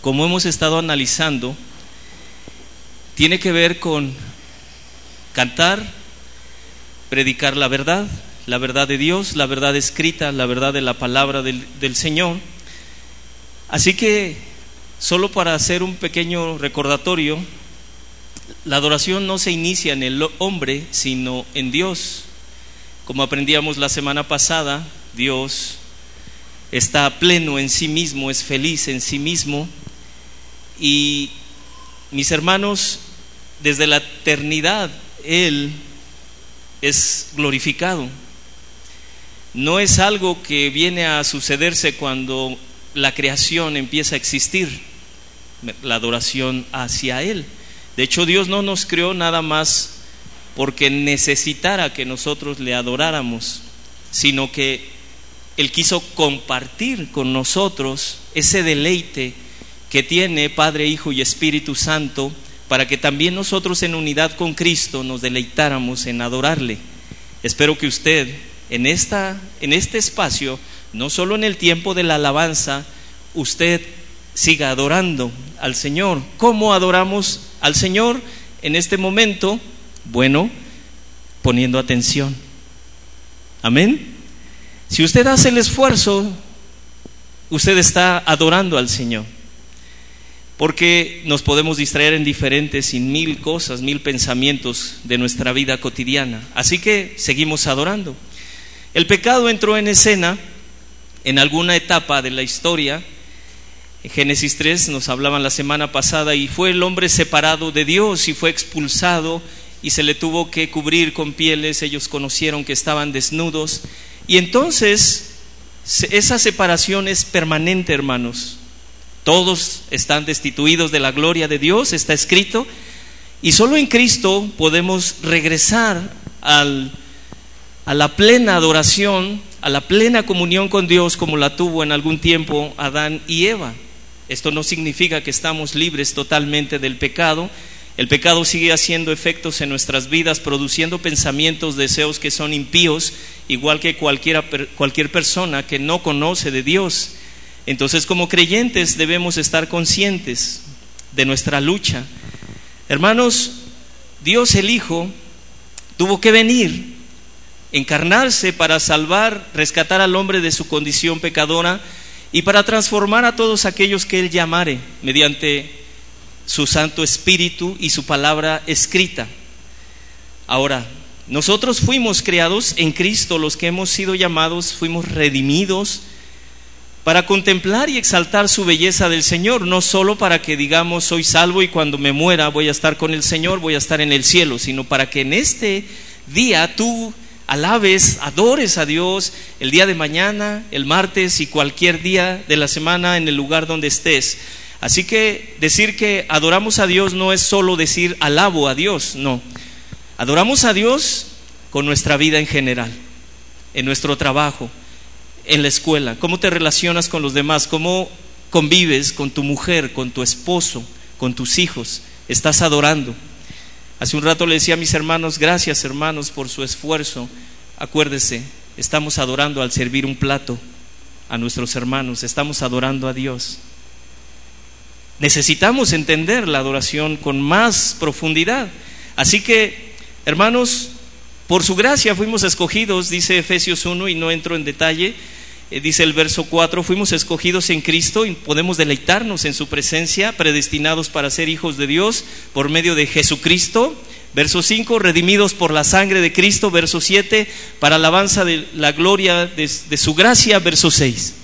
como hemos estado analizando, tiene que ver con cantar, predicar la verdad, la verdad de Dios, la verdad escrita, la verdad de la palabra del, del Señor. Así que, solo para hacer un pequeño recordatorio, la adoración no se inicia en el hombre, sino en Dios. Como aprendíamos la semana pasada, Dios está pleno en sí mismo, es feliz en sí mismo. Y mis hermanos, desde la eternidad, Él es glorificado. No es algo que viene a sucederse cuando la creación empieza a existir, la adoración hacia Él. De hecho, Dios no nos creó nada más porque necesitara que nosotros le adoráramos, sino que Él quiso compartir con nosotros ese deleite que tiene Padre, Hijo y Espíritu Santo, para que también nosotros en unidad con Cristo nos deleitáramos en adorarle. Espero que usted en, esta, en este espacio, no solo en el tiempo de la alabanza, usted siga adorando al Señor. ¿Cómo adoramos al Señor en este momento? Bueno, poniendo atención. Amén. Si usted hace el esfuerzo, usted está adorando al Señor. Porque nos podemos distraer en diferentes y mil cosas, mil pensamientos de nuestra vida cotidiana. Así que seguimos adorando. El pecado entró en escena en alguna etapa de la historia. En Génesis 3 nos hablaban la semana pasada y fue el hombre separado de Dios y fue expulsado y se le tuvo que cubrir con pieles. Ellos conocieron que estaban desnudos. Y entonces esa separación es permanente, hermanos. Todos están destituidos de la gloria de Dios, está escrito. Y solo en Cristo podemos regresar al a la plena adoración, a la plena comunión con Dios como la tuvo en algún tiempo Adán y Eva. Esto no significa que estamos libres totalmente del pecado. El pecado sigue haciendo efectos en nuestras vidas, produciendo pensamientos, deseos que son impíos, igual que cualquiera, cualquier persona que no conoce de Dios. Entonces, como creyentes debemos estar conscientes de nuestra lucha. Hermanos, Dios el Hijo tuvo que venir encarnarse para salvar, rescatar al hombre de su condición pecadora y para transformar a todos aquellos que Él llamare mediante su Santo Espíritu y su palabra escrita. Ahora, nosotros fuimos creados en Cristo, los que hemos sido llamados, fuimos redimidos para contemplar y exaltar su belleza del Señor, no solo para que digamos soy salvo y cuando me muera voy a estar con el Señor, voy a estar en el cielo, sino para que en este día tú alabes, adores a Dios el día de mañana, el martes y cualquier día de la semana en el lugar donde estés. Así que decir que adoramos a Dios no es solo decir alabo a Dios, no. Adoramos a Dios con nuestra vida en general, en nuestro trabajo, en la escuela, cómo te relacionas con los demás, cómo convives con tu mujer, con tu esposo, con tus hijos, estás adorando. Hace un rato le decía a mis hermanos, gracias hermanos por su esfuerzo. Acuérdese, estamos adorando al servir un plato a nuestros hermanos, estamos adorando a Dios. Necesitamos entender la adoración con más profundidad. Así que, hermanos, por su gracia fuimos escogidos, dice Efesios 1, y no entro en detalle, eh, dice el verso 4, fuimos escogidos en Cristo y podemos deleitarnos en su presencia, predestinados para ser hijos de Dios por medio de Jesucristo. Verso 5, redimidos por la sangre de Cristo. Verso 7, para alabanza de la gloria de, de su gracia. Verso 6.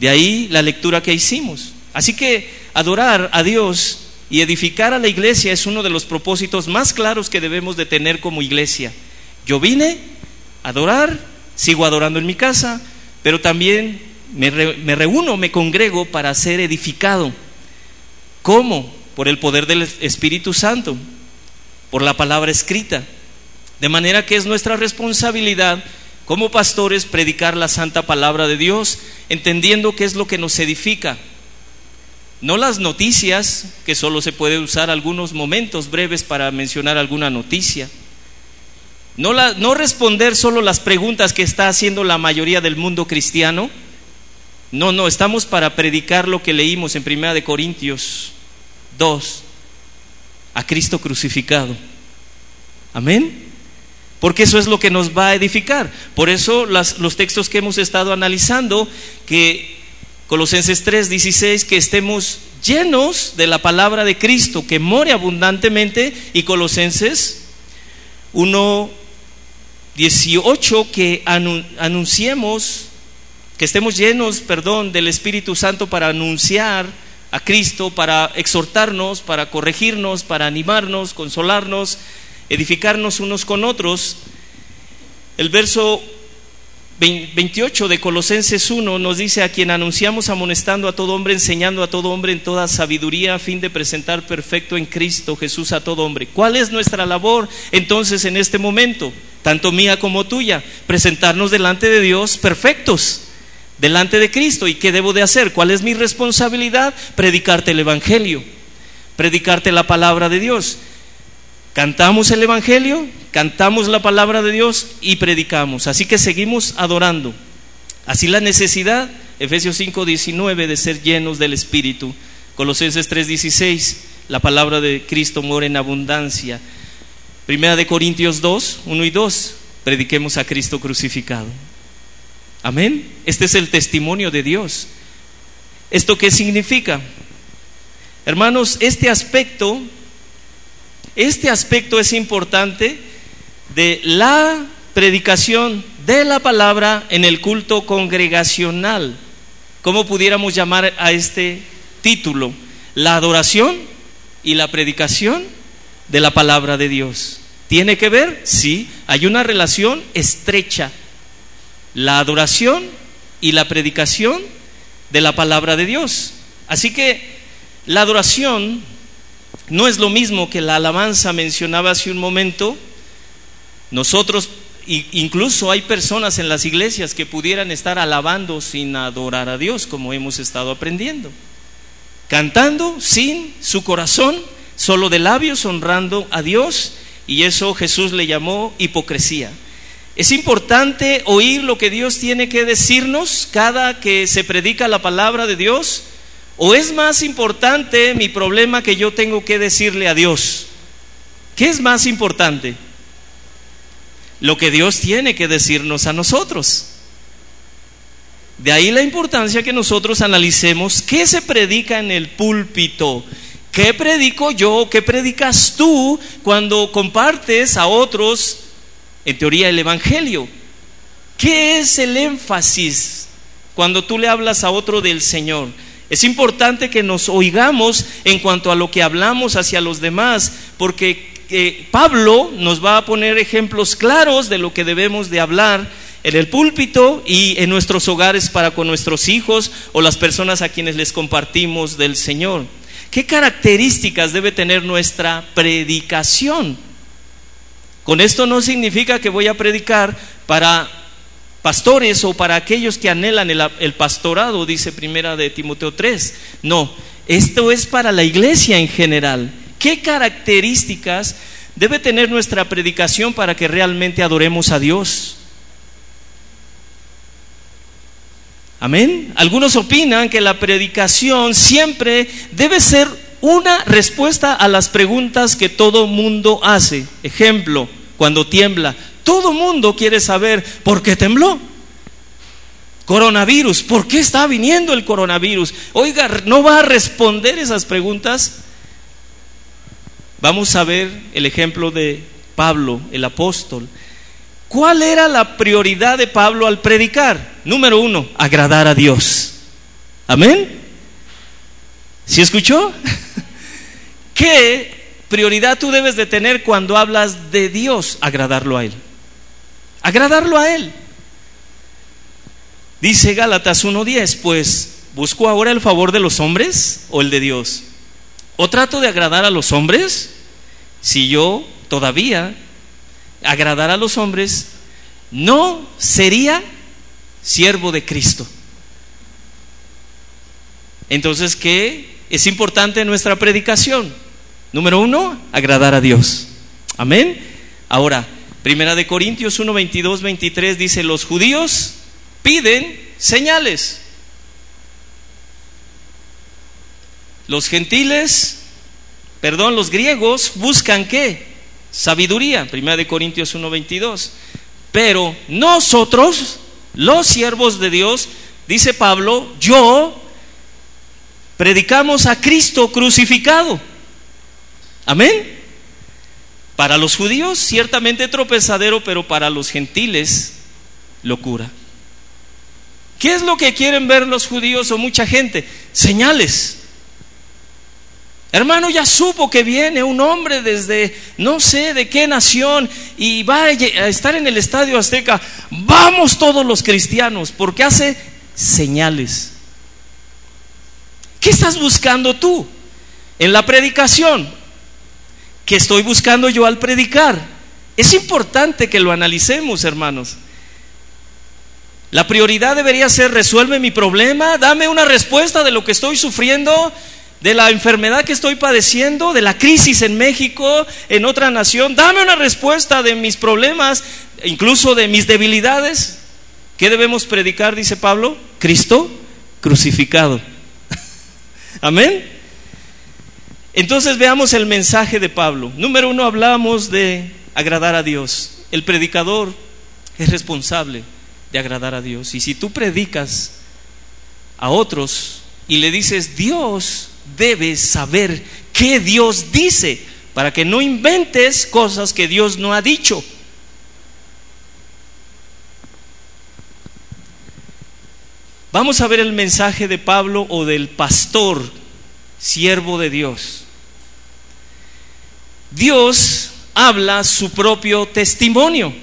De ahí la lectura que hicimos. Así que adorar a Dios y edificar a la iglesia es uno de los propósitos más claros que debemos de tener como iglesia. Yo vine a adorar sigo adorando en mi casa, pero también me, reúno, me congrego para ser edificado. ¿Cómo? Por el poder del Espíritu Santo, por la palabra escrita. De manera que es nuestra responsabilidad como pastores predicar la santa palabra de Dios, entendiendo qué es lo que nos edifica. No las noticias, que solo se puede usar algunos momentos breves para mencionar alguna noticia no, no responder solo las preguntas que está haciendo la mayoría del mundo cristiano. No, no, estamos para predicar lo que leímos en Primera de Corintios 2, a Cristo crucificado. Amén. Porque eso es lo que nos va a edificar. Por eso los textos que hemos estado analizando, que Colosenses 3, 16, que estemos llenos de la palabra de Cristo, que more abundantemente, y Colosenses 1, 18, que anunciemos que estemos llenos, perdón, del Espíritu Santo para anunciar a Cristo, para exhortarnos, para corregirnos, para animarnos, consolarnos, edificarnos unos con otros. El verso 28 de Colosenses 1 nos dice a quien anunciamos amonestando a todo hombre, enseñando a todo hombre en toda sabiduría a fin de presentar perfecto en Cristo Jesús a todo hombre. ¿Cuál es nuestra labor entonces en este momento, tanto mía como tuya? Presentarnos delante de Dios perfectos delante de Cristo. ¿Y qué debo de hacer? ¿Cuál es mi responsabilidad? Predicarte el Evangelio, predicarte la palabra de Dios. Cantamos el Evangelio, cantamos la palabra de Dios y predicamos. Así que seguimos adorando. Así la necesidad, Efesios 5:19, de ser llenos del Espíritu. Colosenses 3:16, la palabra de Cristo mora en abundancia. Primera de Corintios 2, 1 y 2, prediquemos a Cristo crucificado. Amén. Este es el testimonio de Dios. ¿Esto qué significa? Hermanos, este aspecto, este aspecto es importante de la predicación de la palabra en el culto congregacional. ¿Cómo pudiéramos llamar a este título? La adoración y la predicación de la palabra de Dios. ¿Tiene que ver? Sí, hay una relación estrecha la adoración y la predicación de la palabra de Dios. Así que la adoración no es lo mismo que la alabanza mencionaba hace un momento. Nosotros, incluso hay personas en las iglesias que pudieran estar alabando sin adorar a Dios, como hemos estado aprendiendo. Cantando sin su corazón, solo de labios, honrando a Dios, y eso Jesús le llamó hipocresía. Es importante oír lo que Dios tiene que decirnos cada que se predica la palabra de Dios. ¿O es más importante mi problema que yo tengo que decirle a Dios? ¿Qué es más importante? Lo que Dios tiene que decirnos a nosotros. De ahí la importancia que nosotros analicemos qué se predica en el púlpito. ¿Qué predico yo? ¿Qué predicas tú cuando compartes a otros en teoría el Evangelio. ¿Qué es el énfasis cuando tú le hablas a otro del Señor? Es importante que nos oigamos en cuanto a lo que hablamos hacia los demás, porque eh, Pablo nos va a poner ejemplos claros de lo que debemos de hablar en el púlpito y en nuestros hogares para con nuestros hijos o las personas a quienes les compartimos del Señor. ¿Qué características debe tener nuestra predicación? Con esto no significa que voy a predicar para pastores o para aquellos que anhelan el, pastorado, dice primera de Timoteo 3. No, esto es para la iglesia en general. ¿Qué características debe tener nuestra predicación para que realmente adoremos a Dios? Amén. Algunos opinan que la predicación siempre debe ser una respuesta a las preguntas que todo mundo hace. Ejemplo, cuando tiembla, todo mundo quiere saber por qué tembló. Coronavirus, ¿por qué está viniendo el coronavirus? Oiga, ¿no va a responder esas preguntas? Vamos a ver el ejemplo de Pablo, el apóstol. ¿Cuál era la prioridad de Pablo al predicar? Número uno, agradar a Dios. Amén. ¿Sí escuchó? ¿Qué prioridad tú debes de tener cuando hablas de Dios? Agradarlo a Él. Agradarlo a Él. Dice Gálatas 1.10, pues ¿busco ahora el favor de los hombres o el de Dios? ¿O trato de agradar a los hombres? Si yo todavía agradar a los hombres, no sería siervo de Cristo. Entonces, ¿qué es importante en nuestra predicación? Número uno, agradar a Dios. Amén. Ahora, Primera de Corintios 1, 22, 23 dice, los judíos piden señales. Los gentiles, perdón, los griegos buscan qué? Sabiduría. Primera de Corintios 1, 22. Pero nosotros, los siervos de Dios, dice Pablo, yo predicamos a Cristo crucificado. Amén. Para los judíos ciertamente tropezadero, pero para los gentiles locura. ¿Qué es lo que quieren ver los judíos o mucha gente? Señales. Hermano, ya supo que viene un hombre desde no sé de qué nación y va a estar en el estadio azteca. Vamos todos los cristianos, porque hace señales. ¿Qué estás buscando tú en la predicación? ¿Qué estoy buscando yo al predicar? Es importante que lo analicemos, hermanos. La prioridad debería ser resuelve mi problema, dame una respuesta de lo que estoy sufriendo, de la enfermedad que estoy padeciendo, de la crisis en México, en otra nación, dame una respuesta de mis problemas, incluso de mis debilidades. ¿Qué debemos predicar, dice Pablo? Cristo crucificado. Amén. Entonces veamos el mensaje de Pablo. Número uno, hablamos de agradar a Dios. El predicador es responsable de agradar a Dios. Y si tú predicas a otros y le dices, Dios debe saber qué Dios dice, para que no inventes cosas que Dios no ha dicho. Vamos a ver el mensaje de Pablo o del pastor, siervo de Dios. Dios habla su propio testimonio.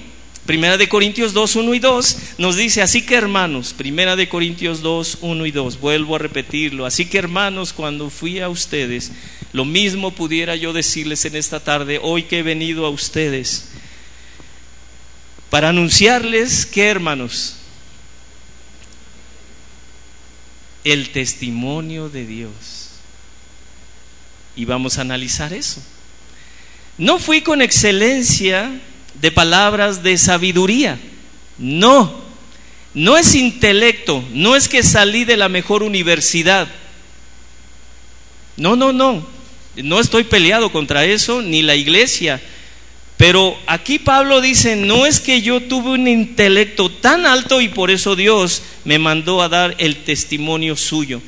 Primera de Corintios 2, 1 y 2 nos dice, así que hermanos, Primera de Corintios 2, 1 y 2, vuelvo a repetirlo, así que hermanos, cuando fui a ustedes, lo mismo pudiera yo decirles en esta tarde, hoy que he venido a ustedes, para anunciarles que hermanos, el testimonio de Dios. Y vamos a analizar eso. No fui con excelencia de palabras de sabiduría. No, no es intelecto, no es que salí de la mejor universidad. No, no, no, no estoy peleado contra eso, ni la iglesia. Pero aquí Pablo dice, no es que yo tuve un intelecto tan alto y por eso Dios me mandó a dar el testimonio suyo.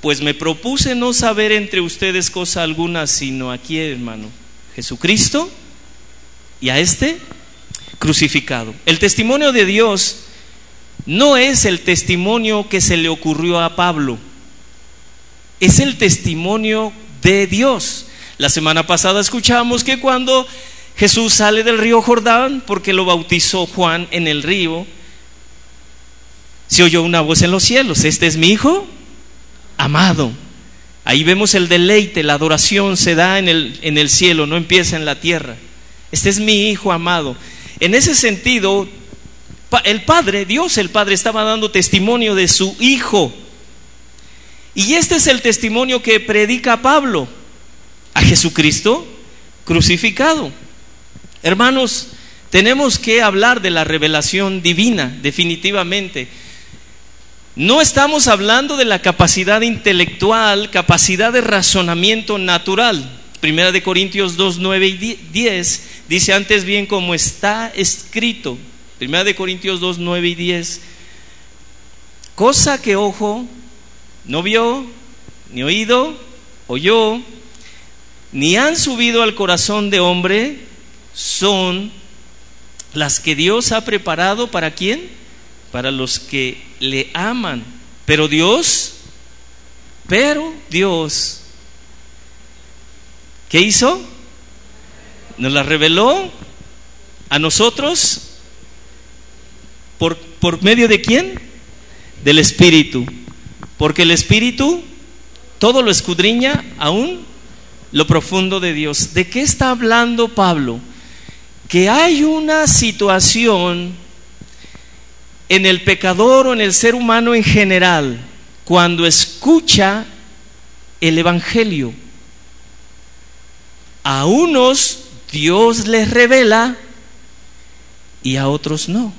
Pues me propuse no saber entre ustedes cosa alguna, sino aquí, hermano, Jesucristo y a este crucificado. El testimonio de Dios no es el testimonio que se le ocurrió a Pablo, es el testimonio de Dios. La semana pasada escuchamos que cuando Jesús sale del río Jordán, porque lo bautizó Juan en el río, se oyó una voz en los cielos, este es mi hijo amado. Ahí vemos el deleite, la adoración se da en el, en el cielo, no empieza en la tierra. Este es mi Hijo amado. En ese sentido, el Padre, Dios el Padre, estaba dando testimonio de su Hijo. Y este es el testimonio que predica Pablo a Jesucristo crucificado. Hermanos, tenemos que hablar de la revelación divina, definitivamente. No estamos hablando de la capacidad intelectual, capacidad de razonamiento natural. Primera de Corintios 2, 9 y 10 dice antes bien como está escrito. Primera de Corintios 2, 9 y 10. Cosa que ojo no vio, ni oído, oyó, ni han subido al corazón de hombre, son las que Dios ha preparado para quién? Para los que le aman. Pero Dios, pero Dios ¿Qué hizo? Nos la reveló a nosotros por, por medio de quién? Del Espíritu. Porque el Espíritu todo lo escudriña aún lo profundo de Dios. ¿De qué está hablando Pablo? Que hay una situación en el pecador o en el ser humano en general cuando escucha el Evangelio a unos Dios les revela y a otros no.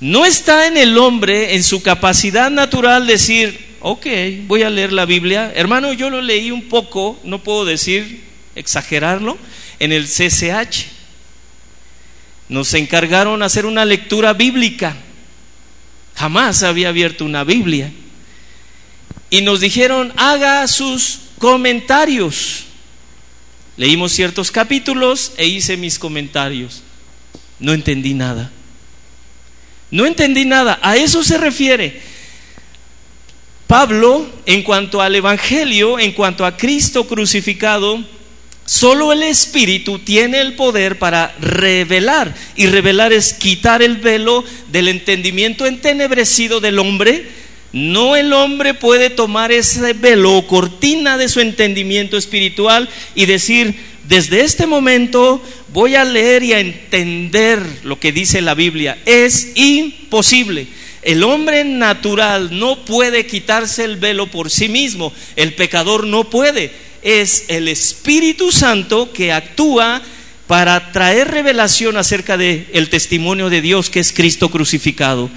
No está en el hombre, en su capacidad natural, decir, ok, voy a leer la Biblia. Hermano, yo lo leí un poco, no puedo decir, exagerarlo, en el CCH. Nos encargaron hacer una lectura bíblica. Jamás había abierto una Biblia. Y nos dijeron, haga sus comentarios. Leímos ciertos capítulos e hice mis comentarios. No entendí nada. No entendí nada. A eso se refiere. Pablo, en cuanto al Evangelio, en cuanto a Cristo crucificado, solo el Espíritu tiene el poder para revelar. Y revelar es quitar el velo del entendimiento entenebrecido del hombre. No el hombre puede tomar ese velo o cortina de su entendimiento espiritual y decir, desde este momento voy a leer y a entender lo que dice la Biblia. Es imposible. El hombre natural no puede quitarse el velo por sí mismo. El pecador no puede. Es el Espíritu Santo que actúa para traer revelación acerca del el testimonio de Dios que es Cristo crucificado.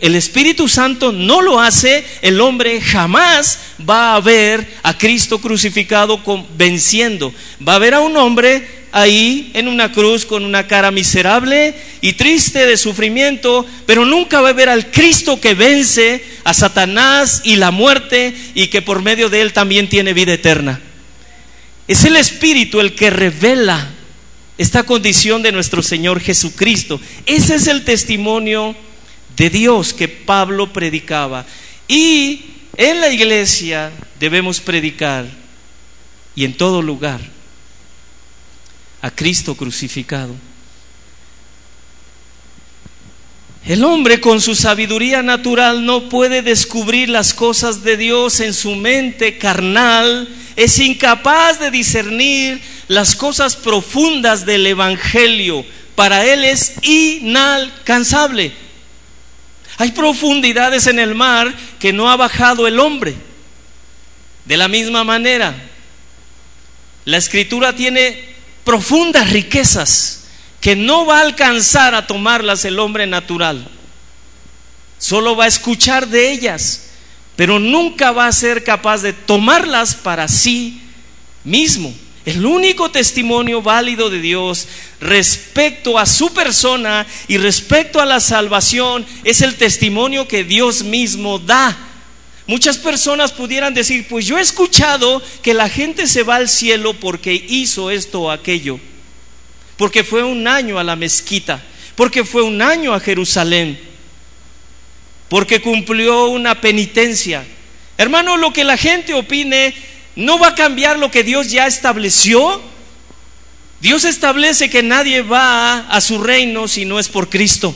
El Espíritu Santo no lo hace, el hombre jamás va a ver a Cristo crucificado venciendo. Va a ver a un hombre ahí en una cruz con una cara miserable y triste de sufrimiento, pero nunca va a ver al Cristo que vence a Satanás y la muerte y que por medio de él también tiene vida eterna. Es el Espíritu el que revela esta condición de nuestro Señor Jesucristo. Ese es el testimonio de Dios que Pablo predicaba. Y en la iglesia debemos predicar y en todo lugar a Cristo crucificado. El hombre con su sabiduría natural no puede descubrir las cosas de Dios en su mente carnal, es incapaz de discernir las cosas profundas del Evangelio. Para él es inalcanzable. Hay profundidades en el mar que no ha bajado el hombre. De la misma manera, la escritura tiene profundas riquezas que no va a alcanzar a tomarlas el hombre natural. Solo va a escuchar de ellas, pero nunca va a ser capaz de tomarlas para sí mismo. El único testimonio válido de Dios respecto a su persona y respecto a la salvación es el testimonio que Dios mismo da Muchas personas pudieran decir, pues yo he escuchado que la gente se va al cielo porque hizo esto o aquello, porque fue un año a la mezquita, porque fue un año a Jerusalén, porque cumplió una penitencia. Hermano, lo que la gente opine no va a cambiar lo que Dios ya estableció. Dios establece que nadie va a su reino si no es por Cristo.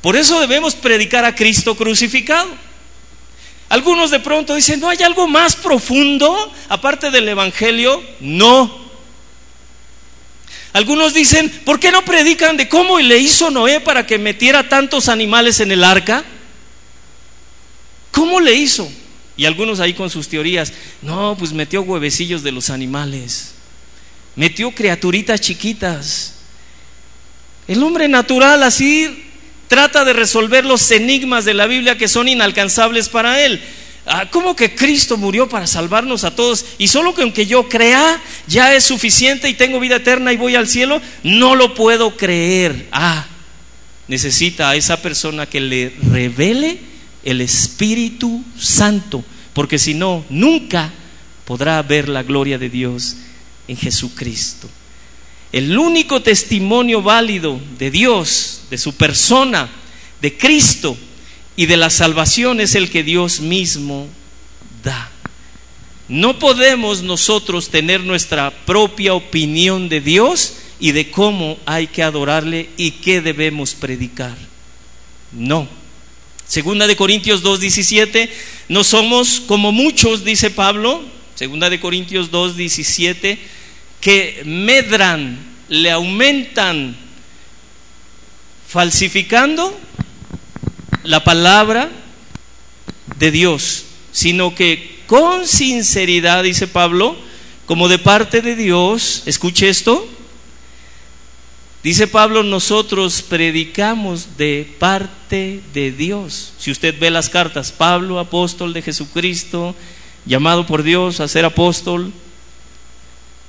Por eso debemos predicar a Cristo crucificado. Algunos de pronto dicen, ¿no hay algo más profundo aparte del Evangelio? No. Algunos dicen, ¿por qué no predican de cómo le hizo Noé para que metiera tantos animales en el arca? ¿Cómo le hizo? Y algunos ahí con sus teorías, no, pues metió huevecillos de los animales, metió criaturitas chiquitas. El hombre natural así trata de resolver los enigmas de la Biblia que son inalcanzables para él. Ah, ¿Cómo que Cristo murió para salvarnos a todos? Y solo que aunque yo crea, ya es suficiente y tengo vida eterna y voy al cielo, no lo puedo creer. Ah, necesita a esa persona que le revele el Espíritu Santo, porque si no, nunca podrá ver la gloria de Dios en Jesucristo. El único testimonio válido de Dios, de su persona, de Cristo y de la salvación es el que Dios mismo da. No podemos nosotros tener nuestra propia opinión de Dios y de cómo hay que adorarle y qué debemos predicar. No. Segunda de Corintios 2:17, no somos como muchos, dice Pablo, segunda de Corintios 2:17 que medran, le aumentan, falsificando la palabra de Dios, sino que con sinceridad, dice Pablo, como de parte de Dios, escuche esto, Dice Pablo, nosotros predicamos de parte de Dios. Si usted ve las cartas, Pablo, apóstol de Jesucristo, llamado por Dios a ser apóstol.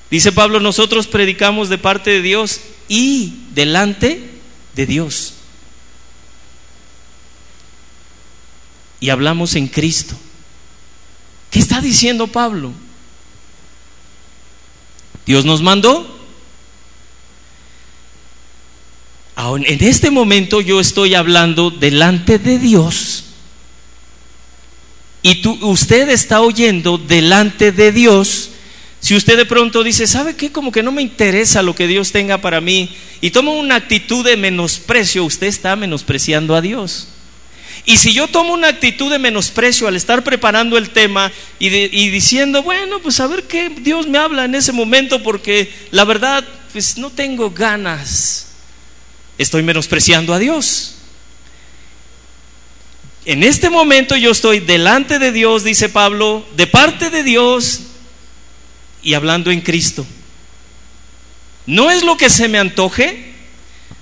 Dice Pablo, nosotros predicamos de parte de Dios y delante de Dios. Y hablamos en Cristo. ¿Qué está diciendo Pablo? Dios nos mandó. En este momento yo estoy hablando delante de Dios. Y tú, usted está oyendo delante de Dios. Si usted de pronto dice, ¿sabe qué? Como que no me interesa lo que Dios tenga para mí. Y toma una actitud de menosprecio, usted está menospreciando a Dios. Y si yo tomo una actitud de menosprecio al estar preparando el tema y, diciendo, bueno, pues a ver qué Dios me habla en ese momento, porque la verdad, pues no tengo ganas, estoy menospreciando a Dios. En este momento yo estoy delante de Dios, dice Pablo, de parte de Dios y hablando en Cristo. No es lo que se me antoje,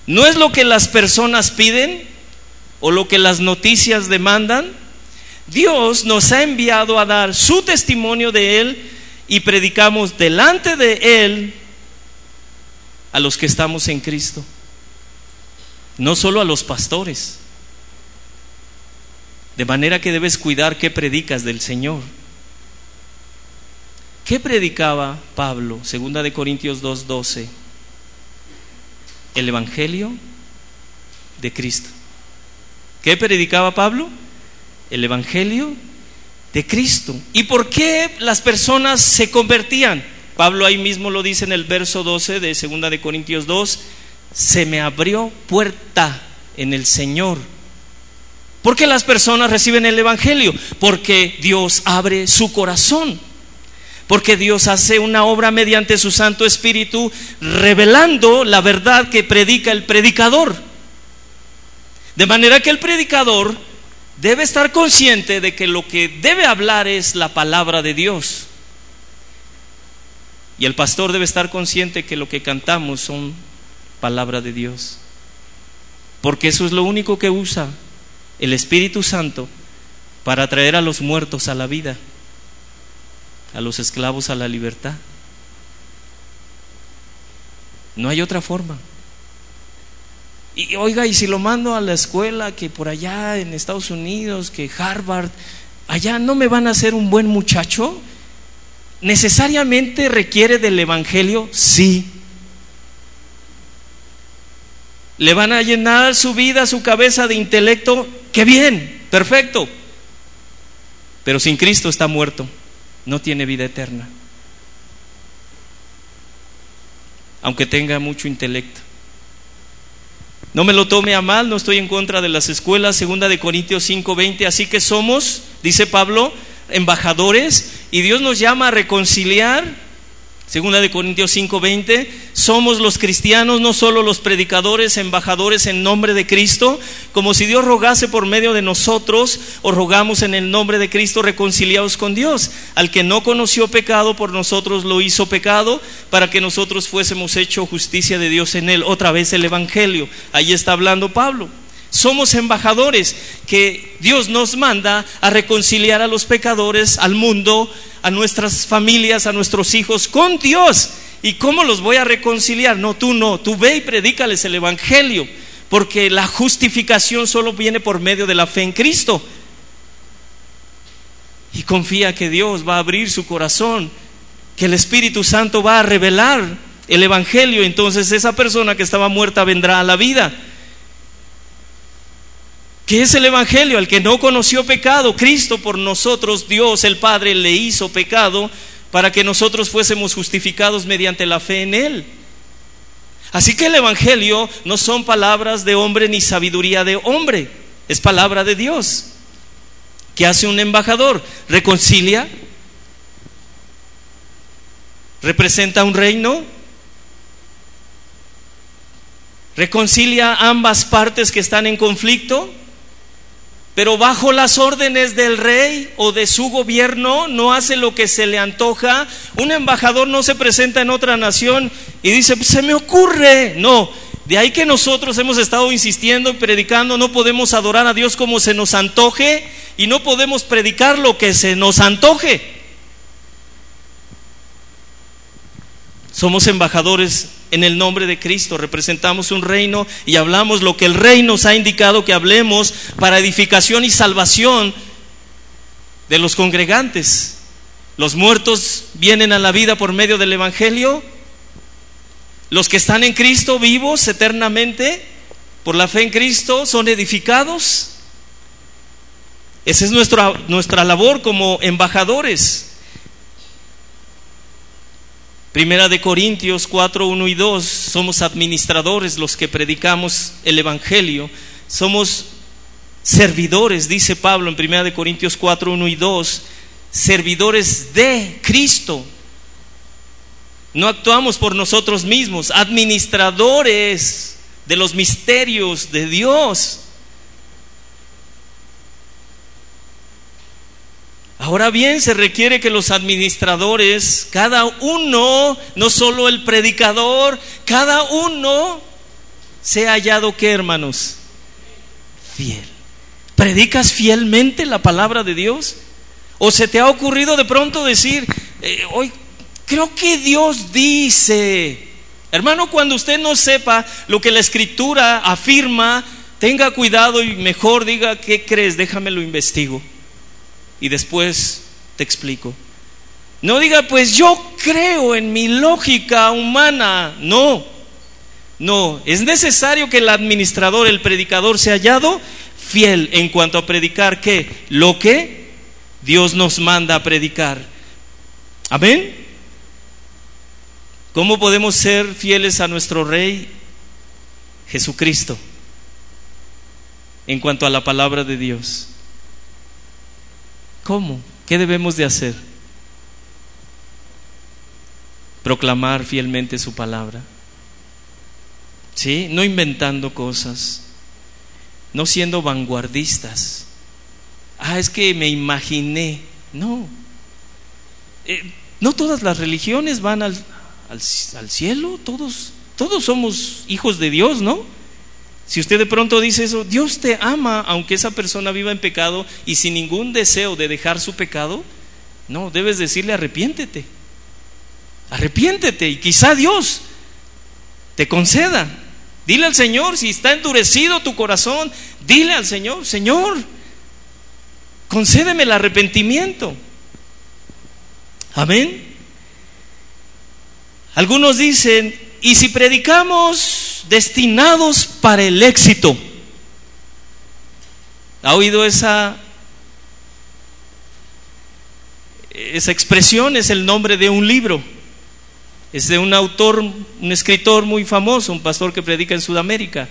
no es lo que las personas piden, o lo que las noticias demandan, Dios nos ha enviado a dar su testimonio de Él y predicamos delante de Él a los que estamos en Cristo, no solo a los pastores. De manera que debes cuidar qué predicas del Señor. ¿Qué predicaba Pablo? Segunda de Corintios 2:12. El evangelio de Cristo. ¿Qué predicaba Pablo? El Evangelio de Cristo. ¿Y por qué las personas se convertían? Pablo ahí mismo lo dice en el verso 12 de 2 de Corintios 2, se me abrió puerta en el Señor. ¿Por qué las personas reciben el Evangelio? Porque Dios abre su corazón. Porque Dios hace una obra mediante su Santo Espíritu, revelando la verdad que predica el predicador. De manera que el predicador debe estar consciente de que lo que debe hablar es la palabra de Dios. Y el pastor debe estar consciente que lo que cantamos son palabra de Dios. Porque eso es lo único que usa el Espíritu Santo para traer a los muertos a la vida, a los esclavos a la libertad. No hay otra forma. Y oiga, y si lo mando a la escuela que por allá en Estados Unidos, que Harvard, allá no me van a hacer un buen muchacho, necesariamente requiere del Evangelio, sí. Le van a llenar su vida, su cabeza de intelecto, qué bien, perfecto. Pero sin Cristo está muerto, no tiene vida eterna, aunque tenga mucho intelecto. No me lo tome a mal, no estoy en contra de las escuelas, segunda de Corintios 5:20, así que somos, dice Pablo, embajadores y Dios nos llama a reconciliar Segunda de Corintios 5:20, somos los cristianos, no solo los predicadores, embajadores en nombre de Cristo, como si Dios rogase por medio de nosotros, o rogamos en el nombre de Cristo reconciliados con Dios. Al que no conoció pecado, por nosotros lo hizo pecado, para que nosotros fuésemos hecho justicia de Dios en él. Otra vez el Evangelio, ahí está hablando Pablo. Somos embajadores que Dios nos manda a reconciliar a los pecadores, al mundo, a nuestras familias, a nuestros hijos con Dios. ¿Y cómo los voy a reconciliar? No, tú no, tú ve y predícales el Evangelio, porque la justificación solo viene por medio de la fe en Cristo. Y confía que Dios va a abrir su corazón, que el Espíritu Santo va a revelar el Evangelio, entonces esa persona que estaba muerta vendrá a la vida. ¿Qué es el Evangelio? Al que no conoció pecado, Cristo por nosotros, Dios el Padre, le hizo pecado para que nosotros fuésemos justificados mediante la fe en Él. Así que el Evangelio no son palabras de hombre ni sabiduría de hombre, es palabra de Dios. ¿Qué hace un embajador? Reconcilia, representa un reino, reconcilia ambas partes que están en conflicto pero bajo las órdenes del rey o de su gobierno no hace lo que se le antoja. Un embajador no se presenta en otra nación y dice, se me ocurre. No, De ahí que nosotros hemos estado insistiendo y predicando, no podemos adorar a Dios como se nos antoje y no podemos predicar lo que se nos antoje. Somos embajadores en el nombre de Cristo, representamos un reino y hablamos lo que el rey nos ha indicado que hablemos para edificación y salvación de los congregantes. Los muertos vienen a la vida por medio del Evangelio. Los que están en Cristo vivos eternamente por la fe en Cristo son edificados. Esa es nuestra, nuestra labor como embajadores. Primera de Corintios 4, 1 y 2, somos administradores los que predicamos el Evangelio, somos servidores, dice Pablo en Primera de Corintios 4, 1 y 2, servidores de Cristo. No actuamos por nosotros mismos, administradores de los misterios de Dios. Ahora bien, se requiere que los administradores, cada uno, no solo el predicador, cada uno sea hallado que, hermanos, fiel. ¿Predicas fielmente la palabra de Dios? ¿O se te ha ocurrido de pronto decir, eh, hoy creo que Dios dice, hermano, cuando usted no sepa lo que la escritura afirma, tenga cuidado y mejor diga, ¿qué crees? Déjame lo investigo y después te explico. No diga, pues yo creo en mi lógica humana. No, no, es necesario que el administrador, el predicador, sea hallado fiel en cuanto a predicar que lo que Dios nos manda a predicar. Amén. ¿Cómo podemos ser fieles a nuestro Rey Jesucristo en cuanto a la palabra de Dios? ¿Cómo? ¿Qué debemos de hacer? Proclamar fielmente su palabra. ¿Sí? No inventando cosas, no siendo vanguardistas. Ah, es que me imaginé. No. Eh, no todas las religiones van al, al, al cielo, todos, todos somos hijos de Dios, ¿no? Si usted de pronto dice eso, Dios te ama aunque esa persona viva en pecado y sin ningún deseo de dejar su pecado, no, debes decirle arrepiéntete. Arrepiéntete y quizá Dios te conceda. Dile al Señor, si está endurecido tu corazón, dile al Señor, Señor, concédeme el arrepentimiento. Amén. Algunos dicen, y si predicamos destinados para el éxito. ¿Ha oído esa, esa expresión? Es el nombre de un libro. Es de un autor, un escritor muy famoso, un pastor que predica en Sudamérica.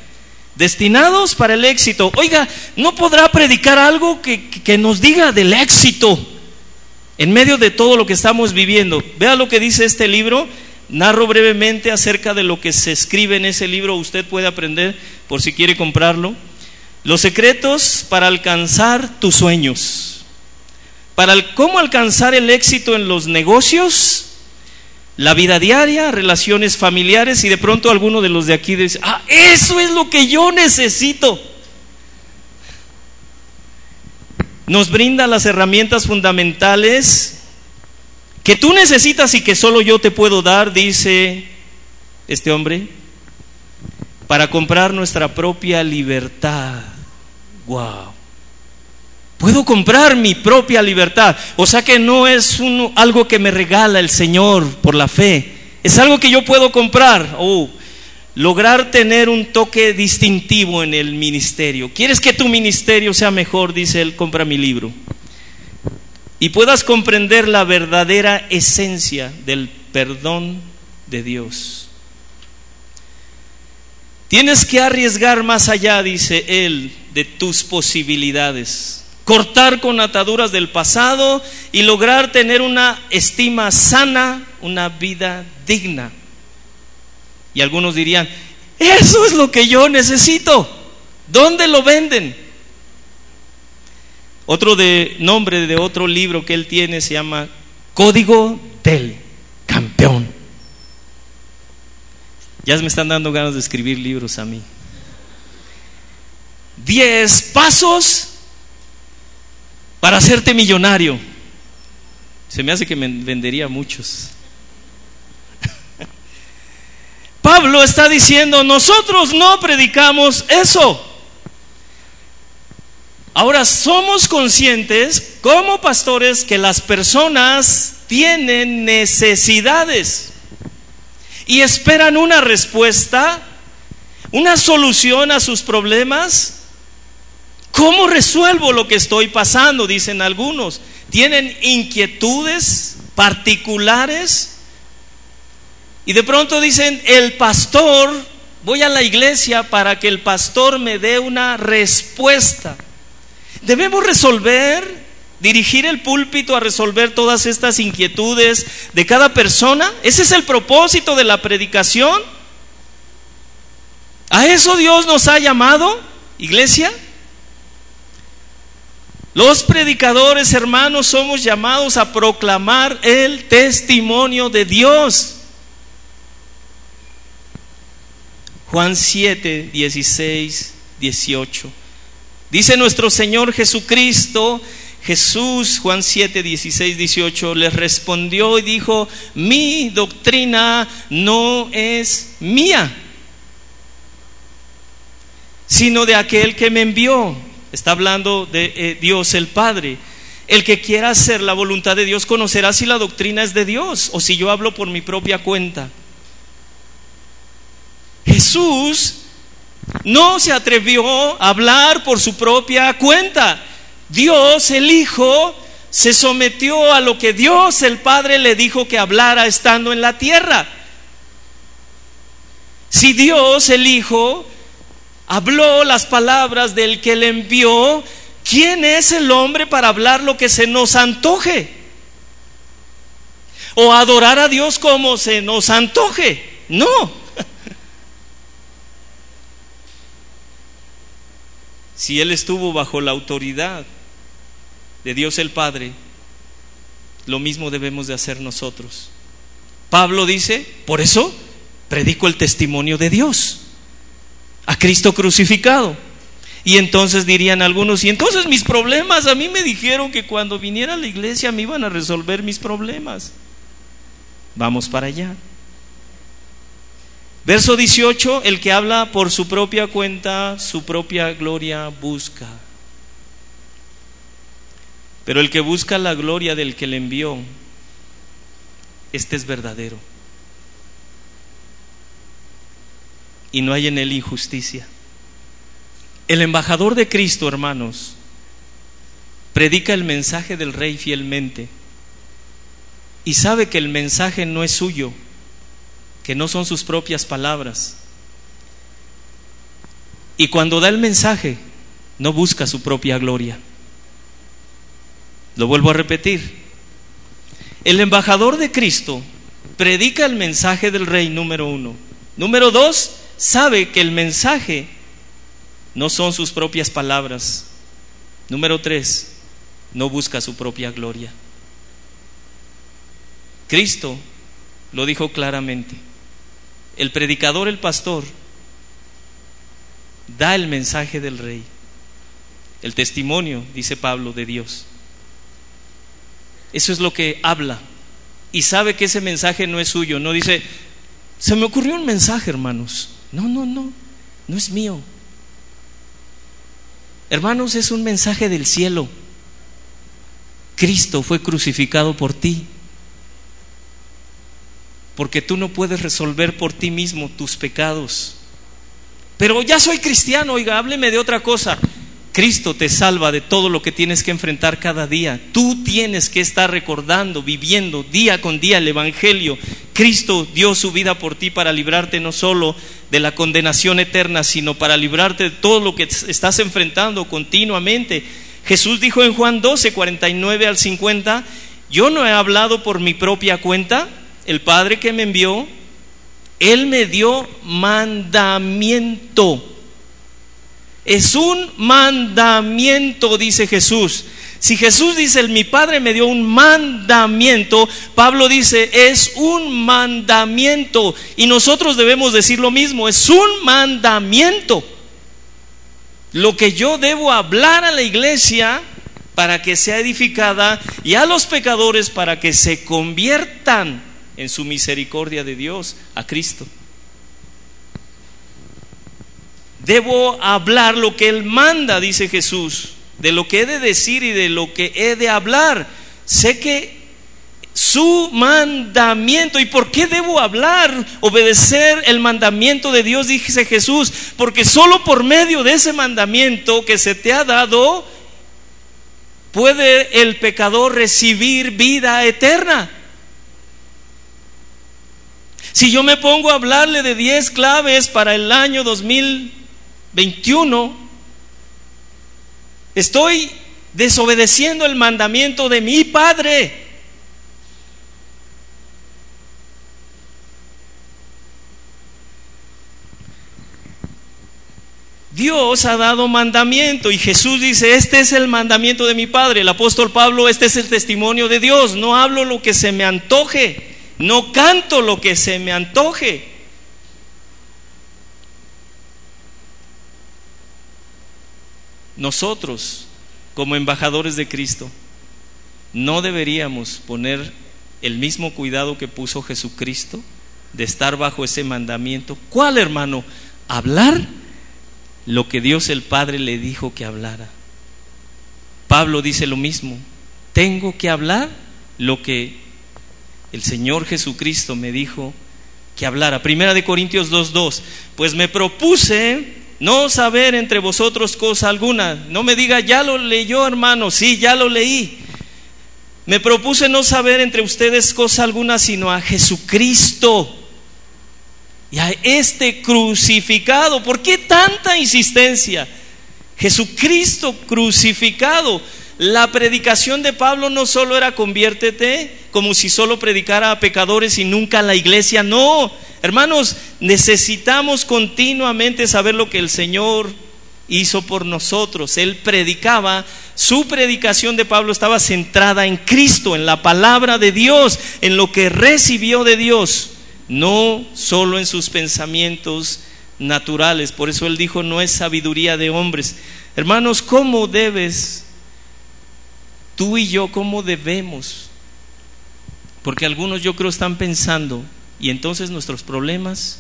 Destinados para el éxito. Oiga, ¿no podrá predicar algo que, que nos diga del éxito en medio de todo lo que estamos viviendo? Vea lo que dice este libro Narro brevemente acerca de lo que se escribe en ese libro, usted puede aprender por si quiere comprarlo. Los secretos para alcanzar tus sueños. Para cómo alcanzar el éxito en los negocios, la vida diaria, relaciones familiares y de pronto alguno de los de aquí dice, ah, eso es lo que yo necesito. Nos brinda las herramientas fundamentales que tú necesitas y que solo yo te puedo dar, dice este hombre, para comprar nuestra propia libertad. Wow. Puedo comprar mi propia libertad. O sea que no es algo que me regala el Señor por la fe. Es algo que yo puedo comprar. Oh, lograr tener un toque distintivo en el ministerio. ¿Quieres que tu ministerio sea mejor? Dice él, compra mi libro y puedas comprender la verdadera esencia del perdón de Dios. Tienes que arriesgar más allá, dice él, de tus posibilidades. Cortar con ataduras del pasado y lograr tener una estima sana, una vida digna. Y algunos dirían, eso es lo que yo necesito. ¿Dónde lo venden? Otro de nombre de otro libro que él tiene se llama Código del Campeón. Ya me están dando ganas de escribir libros a mí. Diez pasos para hacerte millonario. Se me hace que me vendería muchos. Pablo está diciendo, nosotros no predicamos eso. Ahora somos conscientes como pastores que las personas tienen necesidades y esperan una respuesta, una solución a sus problemas. ¿Cómo resuelvo lo que estoy pasando? Dicen algunos. Tienen inquietudes particulares y de pronto dicen, el pastor, voy a la iglesia para que el pastor me dé una respuesta. Debemos resolver, dirigir el púlpito a resolver todas estas inquietudes de cada persona. Ese es el propósito de la predicación. ¿A eso Dios nos ha llamado, iglesia? Los predicadores, hermanos, somos llamados a proclamar el testimonio de Dios. Juan 7, 16, 18. Dice nuestro Señor Jesucristo, Jesús, Juan 7, 16, 18, les respondió y dijo, mi doctrina no es mía, sino de aquel que me envió. Está hablando de eh, Dios el Padre. El que quiera hacer la voluntad de Dios conocerá si la doctrina es de Dios o si yo hablo por mi propia cuenta. Jesús no se atrevió a hablar por su propia cuenta. Dios, el Hijo, se sometió a lo que Dios, el Padre, le dijo que hablara estando en la tierra. Si Dios, el Hijo, habló las palabras del que le envió, ¿quién es el hombre para hablar lo que se nos antoje? O adorar a Dios como se nos antoje. No. Si Él estuvo bajo la autoridad de Dios el Padre, lo mismo debemos de hacer nosotros. Pablo dice, por eso predico el testimonio de Dios, a Cristo crucificado. Y entonces dirían algunos, y entonces mis problemas, a mí me dijeron que cuando viniera a la iglesia me iban a resolver mis problemas. Vamos para allá. Verso 18, el que habla por su propia cuenta, su propia gloria busca. Pero el que busca la gloria del que le envió, este es verdadero. Y no hay en él injusticia. El embajador de Cristo, hermanos, predica el mensaje del rey fielmente y sabe que el mensaje no es suyo, que no son sus propias palabras. Y cuando da el mensaje, no busca su propia gloria. Lo vuelvo a repetir. El embajador de Cristo predica el mensaje del rey número uno. Número dos, sabe que el mensaje no son sus propias palabras. Número tres, no busca su propia gloria. Cristo lo dijo claramente el predicador, el pastor, da el mensaje del rey, el testimonio, dice Pablo, de Dios. Eso es lo que habla. Y sabe que ese mensaje no es suyo. No dice, se me ocurrió un mensaje, hermanos. No, no, no, no es mío. Hermanos, es un mensaje del cielo. Cristo fue crucificado por ti porque tú no puedes resolver por ti mismo tus pecados. Pero ya soy cristiano, oiga, hábleme de otra cosa. Cristo te salva de todo lo que tienes que enfrentar cada día. Tú tienes que estar recordando, viviendo día con día el Evangelio. Cristo dio su vida por ti para librarte no solo de la condenación eterna, sino para librarte de todo lo que estás enfrentando continuamente. Jesús dijo en Juan 12, 49 al 50, yo no he hablado por mi propia cuenta, el Padre que me envió, Él me dio mandamiento. Es un mandamiento, dice Jesús. Si Jesús dice, mi Padre me dio un mandamiento, Pablo dice, es un mandamiento. Y nosotros debemos decir lo mismo, es un mandamiento. Lo que yo debo hablar a la iglesia para que sea edificada y a los pecadores para que se conviertan en su misericordia de Dios a Cristo. Debo hablar lo que Él manda, dice Jesús de lo que he de decir y de lo que he de hablar. Sé que su mandamiento. ¿Y por qué debo hablar, obedecer el mandamiento de Dios? Dice Jesús, porque solo por medio de ese mandamiento que se te ha dado, puede el pecador recibir vida eterna. Si yo me pongo a hablarle de 10 claves para el año 2021, Estoy desobedeciendo el mandamiento de mi Padre. Dios ha dado mandamiento y Jesús dice, este es el mandamiento de mi Padre. El apóstol Pablo, este es el testimonio de Dios. No hablo lo que se me antoje, no canto lo que se me antoje. nosotros, como embajadores de Cristo, no deberíamos poner el mismo cuidado que puso Jesucristo de estar bajo ese mandamiento. ¿Cuál, hermano? Hablar lo que Dios el Padre le dijo que hablara. Pablo dice lo mismo. Tengo que hablar lo que el Señor Jesucristo me dijo que hablara. Primera de Corintios 2.2. Pues me propuse no saber entre vosotros cosa alguna. No me diga, ya lo leyó hermano, sí, ya lo leí. Me propuse no saber entre ustedes cosa alguna, sino a Jesucristo y a este crucificado. ¿Por qué tanta insistencia? Jesucristo crucificado. La predicación de Pablo no solo era conviértete, como si solo predicara a pecadores y nunca a la iglesia, no. Hermanos, necesitamos continuamente saber lo que el Señor hizo por nosotros. Él predicaba, su predicación de Pablo estaba centrada en Cristo, en la palabra de Dios, en lo que recibió de Dios, no solo en sus pensamientos naturales. Por eso él dijo, no es sabiduría de hombres. Hermanos, ¿cómo debes tú y yo cómo debemos. Porque algunos yo creo están pensando, y entonces nuestros problemas,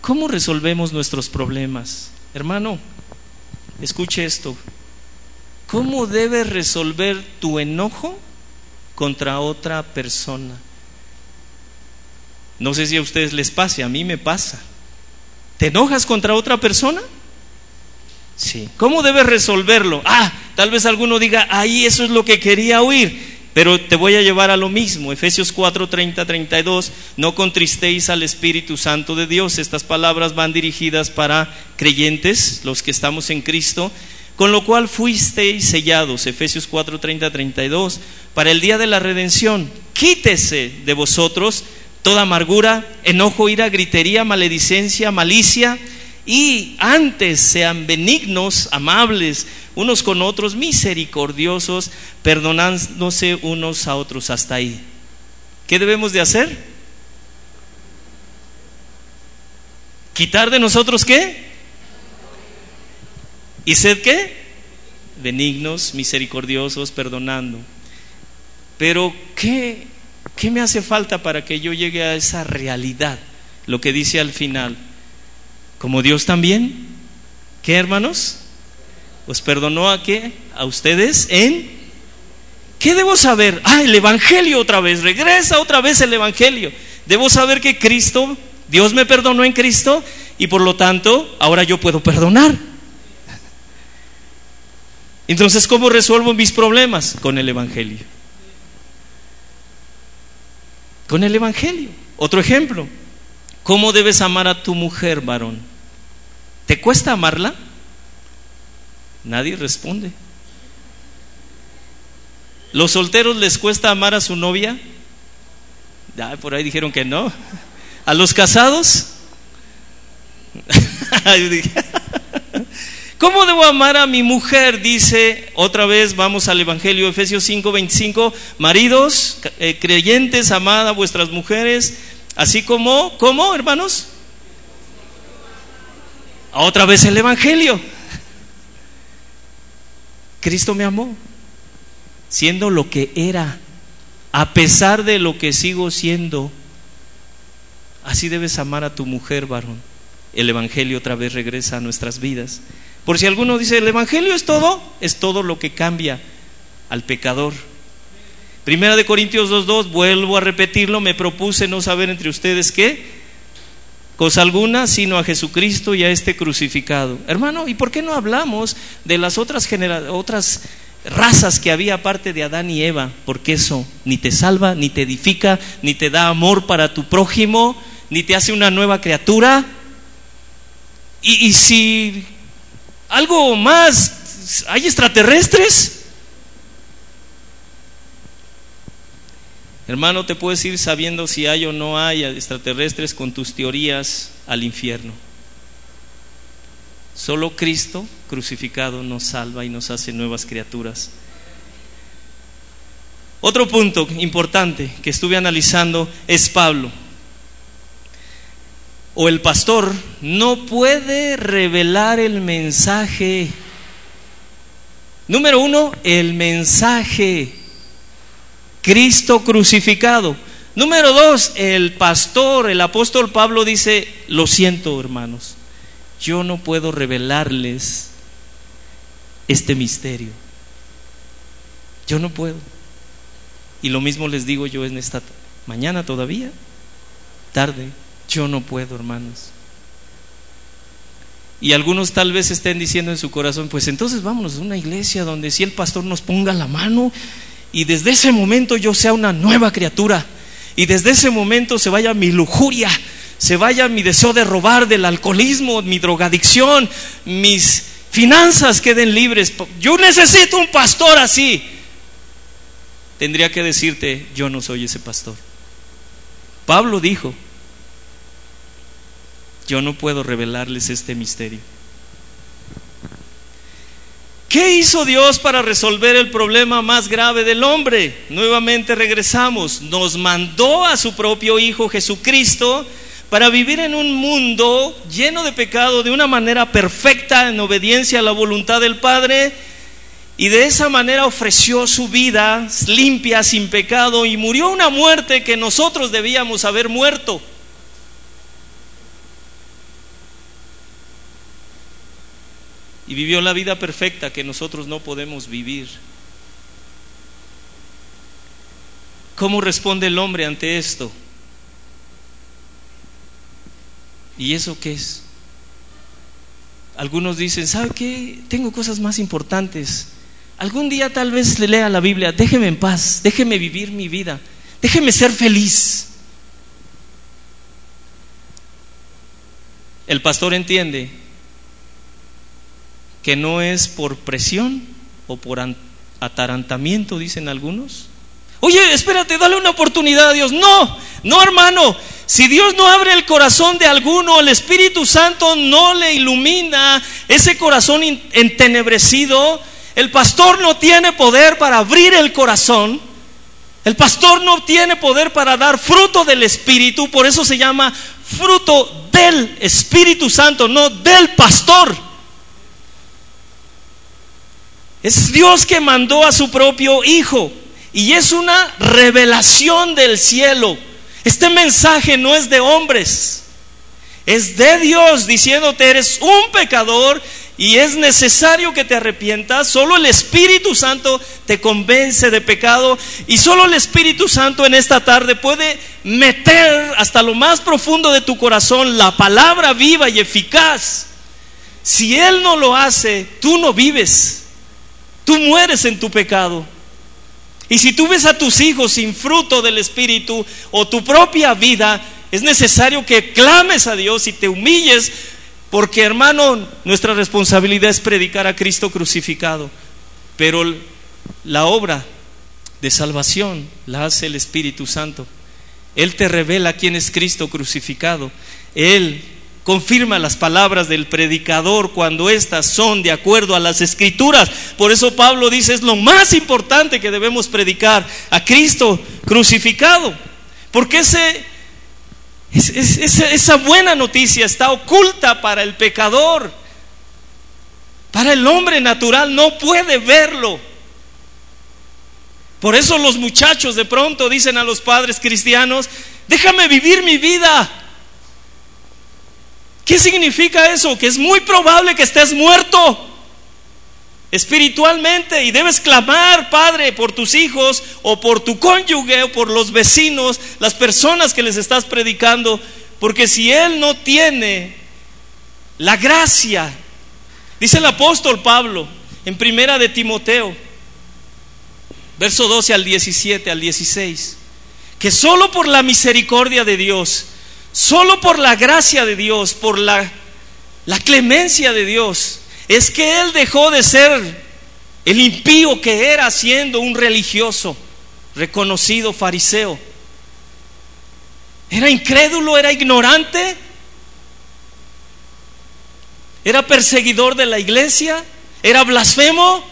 ¿cómo resolvemos nuestros problemas? Hermano, escuche esto. ¿Cómo debes resolver tu enojo contra otra persona? No sé si a ustedes les pase, a mí me pasa. ¿Te enojas contra otra persona? Sí. ¿Cómo debes resolverlo? Ah, tal vez alguno diga, ahí eso es lo que quería oír. Pero te voy a llevar a lo mismo. Efesios 4, 30, 32. No contristéis al Espíritu Santo de Dios. Estas palabras van dirigidas para creyentes, los que estamos en Cristo. Con lo cual fuisteis sellados. Efesios 4, 30, 32. Para el día de la redención. Quítese de vosotros toda amargura, enojo, ira, gritería, maledicencia, malicia y antes sean benignos, amables unos con otros, misericordiosos, perdonándose unos a otros hasta ahí. ¿Qué debemos de hacer? ¿Quitar de nosotros qué? ¿Y ser qué? Benignos, misericordiosos, perdonando. Pero ¿qué, ¿qué me hace falta para que yo llegue a esa realidad? Lo que dice al final como Dios también, ¿qué hermanos? Pues perdonó a qué? A ustedes en... ¿Qué debo saber? Ah, el Evangelio otra vez, regresa otra vez el Evangelio. Debo saber que Cristo, Dios me perdonó en Cristo y por lo tanto ahora yo puedo perdonar. Entonces, ¿cómo resuelvo mis problemas? Con el Evangelio. Con el Evangelio. Otro ejemplo. ¿Cómo debes amar a tu mujer, varón? ¿Te cuesta amarla? Nadie responde. ¿Los solteros les cuesta amar a su novia? por ahí dijeron que no. ¿A los casados? ¿Cómo debo amar a mi mujer? Dice otra vez, vamos al Evangelio, Efesios 5, 25. Maridos, eh, creyentes, amad a vuestras mujeres, así como, ¿cómo, hermanos? Otra vez el Evangelio. Cristo me amó, siendo lo que era, a pesar de lo que sigo siendo. Así debes amar a tu mujer, varón. El Evangelio otra vez regresa a nuestras vidas. Por si alguno dice, el Evangelio es todo, es todo lo que cambia al pecador. Primera de Corintios 2.2, vuelvo a repetirlo, me propuse no saber entre ustedes qué, cosa alguna, sino a Jesucristo y a este crucificado. Hermano, ¿y por qué no hablamos de las otras, otras razas que había aparte de Adán y Eva? Porque eso ni te salva, ni te edifica, ni te da amor para tu prójimo, ni te hace una nueva criatura. Y, y si algo más, ¿hay extraterrestres? Hermano, te puedes ir sabiendo si hay o no hay extraterrestres con tus teorías al infierno. Solo Cristo crucificado nos salva y nos hace nuevas criaturas. Otro punto importante que estuve analizando es Pablo o el pastor no puede revelar el mensaje. Número uno, el mensaje. Cristo crucificado. Número dos, el pastor, el apóstol Pablo dice, lo siento hermanos, yo no puedo revelarles este misterio. Yo no puedo. Y lo mismo les digo yo en esta mañana todavía, tarde. Yo no puedo, hermanos. Y algunos tal vez estén diciendo en su corazón, pues entonces vámonos a una iglesia donde si el pastor nos ponga la mano y desde ese momento yo sea una nueva criatura y desde ese momento se vaya mi lujuria, se vaya mi deseo de robar, del alcoholismo, mi drogadicción, mis finanzas queden libres. Yo necesito un pastor así. Tendría que decirte, yo no soy ese pastor. Pablo dijo, yo no puedo revelarles este misterio. ¿Qué hizo Dios para resolver el problema más grave del hombre? Nuevamente regresamos. Nos mandó a su propio Hijo Jesucristo para vivir en un mundo lleno de pecado de una manera perfecta en obediencia a la voluntad del Padre y de esa manera ofreció su vida limpia, sin pecado y murió una muerte que nosotros debíamos haber muerto. Y vivió la vida perfecta que nosotros no podemos vivir. ¿Cómo responde el hombre ante esto? ¿Y eso qué es? Algunos dicen, ¿sabe qué? Tengo cosas más importantes. Algún día tal vez le lea la Biblia, déjeme en paz, déjeme vivir mi vida, déjeme ser feliz. El pastor entiende que no es por presión o por atarantamiento, dicen algunos. Oye, espérate, dale una oportunidad a Dios. No, no hermano, si Dios no abre el corazón de alguno, el Espíritu Santo no le ilumina ese corazón entenebrecido, el pastor no tiene poder para abrir el corazón. El pastor no tiene poder para dar fruto del Espíritu, por eso se llama fruto del Espíritu Santo, no del pastor. Es Dios que mandó a su propio Hijo. Y es una revelación del cielo. Este mensaje no es de hombres. Es de Dios diciéndote eres un pecador y es necesario que te arrepientas. Solo el Espíritu Santo te convence de pecado y solo el Espíritu Santo en esta tarde puede meter hasta lo más profundo de tu corazón la palabra viva y eficaz. Si Él no lo hace, tú no vives. Tú mueres en tu pecado. Y si tú ves a tus hijos sin fruto del Espíritu o tu propia vida, es necesario que clames a Dios y te humilles, porque hermano, nuestra responsabilidad es predicar a Cristo crucificado. Pero la obra de salvación la hace el Espíritu Santo. Él te revela quién es Cristo crucificado. Él confirma las palabras del predicador cuando éstas son de acuerdo a las escrituras. Por eso Pablo dice es lo más importante que debemos predicar a Cristo crucificado. Porque ese, esa buena noticia está oculta para el pecador. Para el hombre natural no puede verlo. Por eso los muchachos de pronto dicen a los padres cristianos, déjame vivir mi vida. ¿Qué significa eso? Que es muy probable que estés muerto espiritualmente y debes clamar, Padre, por tus hijos o por tu cónyuge o por los vecinos, las personas que les estás predicando, porque si Él no tiene la gracia, dice el apóstol Pablo en primera de Timoteo, verso 12 al 17 al 16, que solo por la misericordia de Dios, solo por la gracia de Dios, por la, la clemencia de Dios, es que él dejó de ser el impío que era siendo un religioso, reconocido fariseo. Era incrédulo, era ignorante, era perseguidor de la iglesia, era blasfemo.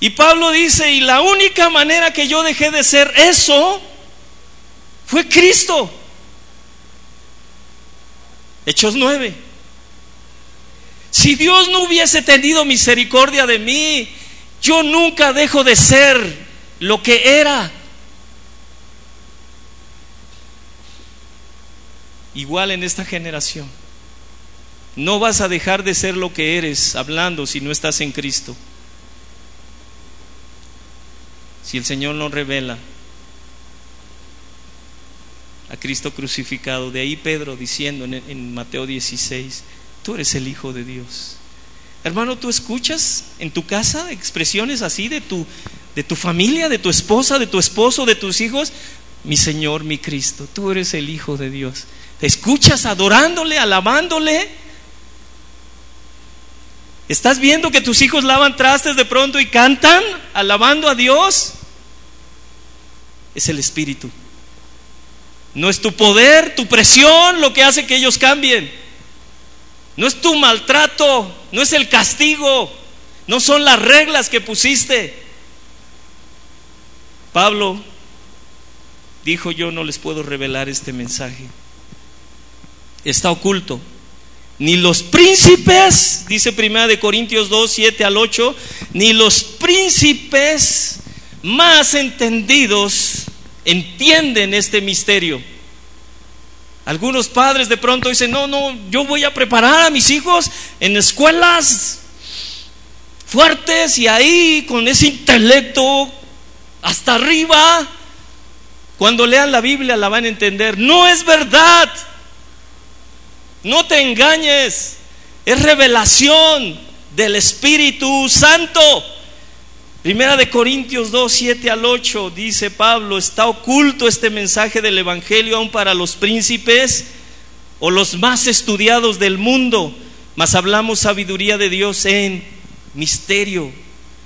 Y Pablo dice, y la única manera que yo dejé de ser eso fue Cristo. Hechos 9. Si Dios no hubiese tenido misericordia de mí, yo nunca dejo de ser lo que era. Igual en esta generación. No vas a dejar de ser lo que eres hablando si no estás en Cristo. Si el Señor no revela a Cristo crucificado. De ahí Pedro diciendo en, Mateo 16, tú eres el Hijo de Dios. Hermano, ¿tú escuchas en tu casa expresiones así de tu, de tu familia, de tu esposa, de tu esposo, de tus hijos? Mi Señor, mi Cristo, tú eres el Hijo de Dios. ¿Te escuchas adorándole, alabándole? ¿Estás viendo que tus hijos lavan trastes de pronto y cantan alabando a Dios? Es el Espíritu. No es tu poder, tu presión lo que hace que ellos cambien. No es tu maltrato, no es el castigo, no son las reglas que pusiste. Pablo dijo, yo no les puedo revelar este mensaje. Está oculto. Ni los príncipes, dice primera de Corintios 2, 7 al 8, ni los príncipes más entendidos entienden este misterio. Algunos padres de pronto dicen, no, no, yo voy a preparar a mis hijos en escuelas fuertes y ahí con ese intelecto hasta arriba, cuando lean la Biblia la van a entender. No es verdad. No te engañes. Es revelación del Espíritu Santo. Primera de Corintios 2, 7 al 8 dice Pablo, está oculto este mensaje del Evangelio aún para los príncipes o los más estudiados del mundo, mas hablamos sabiduría de Dios en misterio,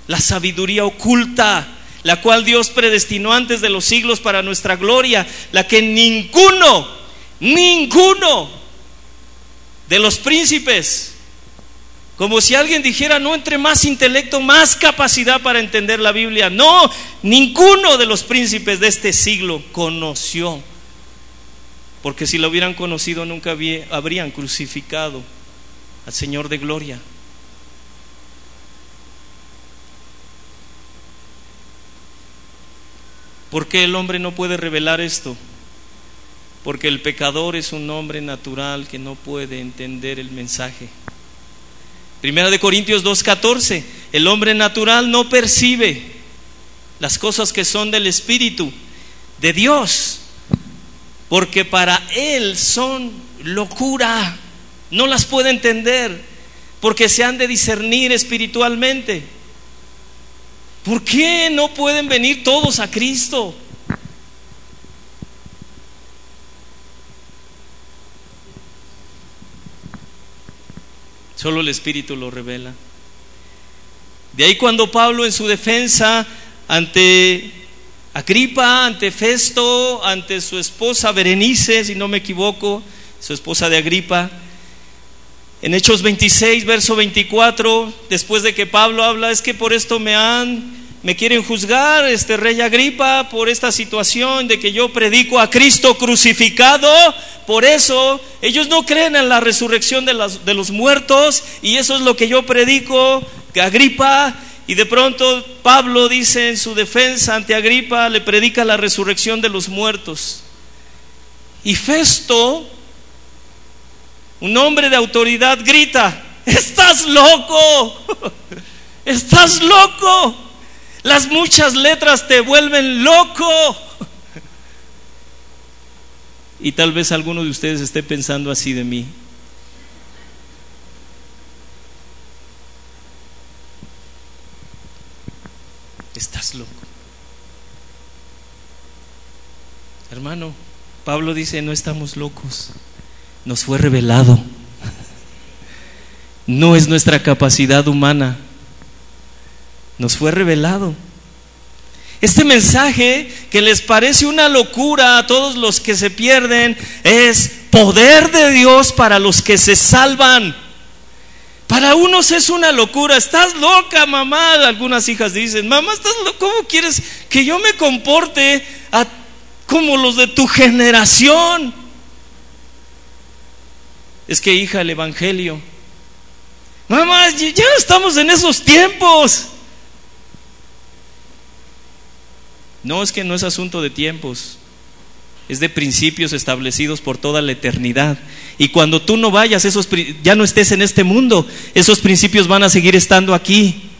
la sabiduría oculta, la cual Dios predestinó antes de los siglos para nuestra gloria, la que ninguno, ninguno de los príncipes como si alguien dijera, no entre más intelecto, más capacidad para entender la Biblia. No, ninguno de los príncipes de este siglo conoció. Porque si lo hubieran conocido, nunca habrían crucificado al Señor de gloria. ¿Por qué el hombre no puede revelar esto? Porque el pecador es un hombre natural que no puede entender el mensaje. Primera de Corintios 2.14, el hombre natural no percibe las cosas que son del Espíritu de Dios, porque para él son locura, no las puede entender, porque se han de discernir espiritualmente. ¿Por qué no pueden venir todos a Cristo? Solo el Espíritu lo revela. De ahí cuando Pablo en su defensa ante Agripa, ante Festo, ante su esposa Berenice, si no me equivoco, su esposa de Agripa. En Hechos 26, verso 24, después de que Pablo habla, es que por esto me han, me quieren juzgar, este rey Agripa, por esta situación de que yo predico a Cristo crucificado. Por eso ellos no creen en la resurrección de, los muertos y eso es lo que yo predico, que Agripa. Y de pronto Pablo dice en su defensa ante Agripa, le predica la resurrección de los muertos. Y Festo un hombre de autoridad grita, estás loco, estás loco, las muchas letras te vuelven loco. Y tal vez alguno de ustedes esté pensando así de mí. Estás loco. Hermano, Pablo dice, no estamos locos nos fue revelado. No es nuestra capacidad humana, nos fue revelado. Este mensaje que les parece una locura a todos los que se pierden es poder de Dios para los que se salvan. Para unos es una locura. Estás loca, mamá. Algunas hijas dicen, mamá, ¿estás loca? ¿cómo quieres que yo me comporte como los de tu generación? Es que hija, el Evangelio. Mamá, ya estamos en esos tiempos. No es que no es asunto de tiempos, es de principios establecidos por toda la eternidad. Y cuando tú no vayas, esos ya no estés en este mundo, esos principios van a seguir estando aquí.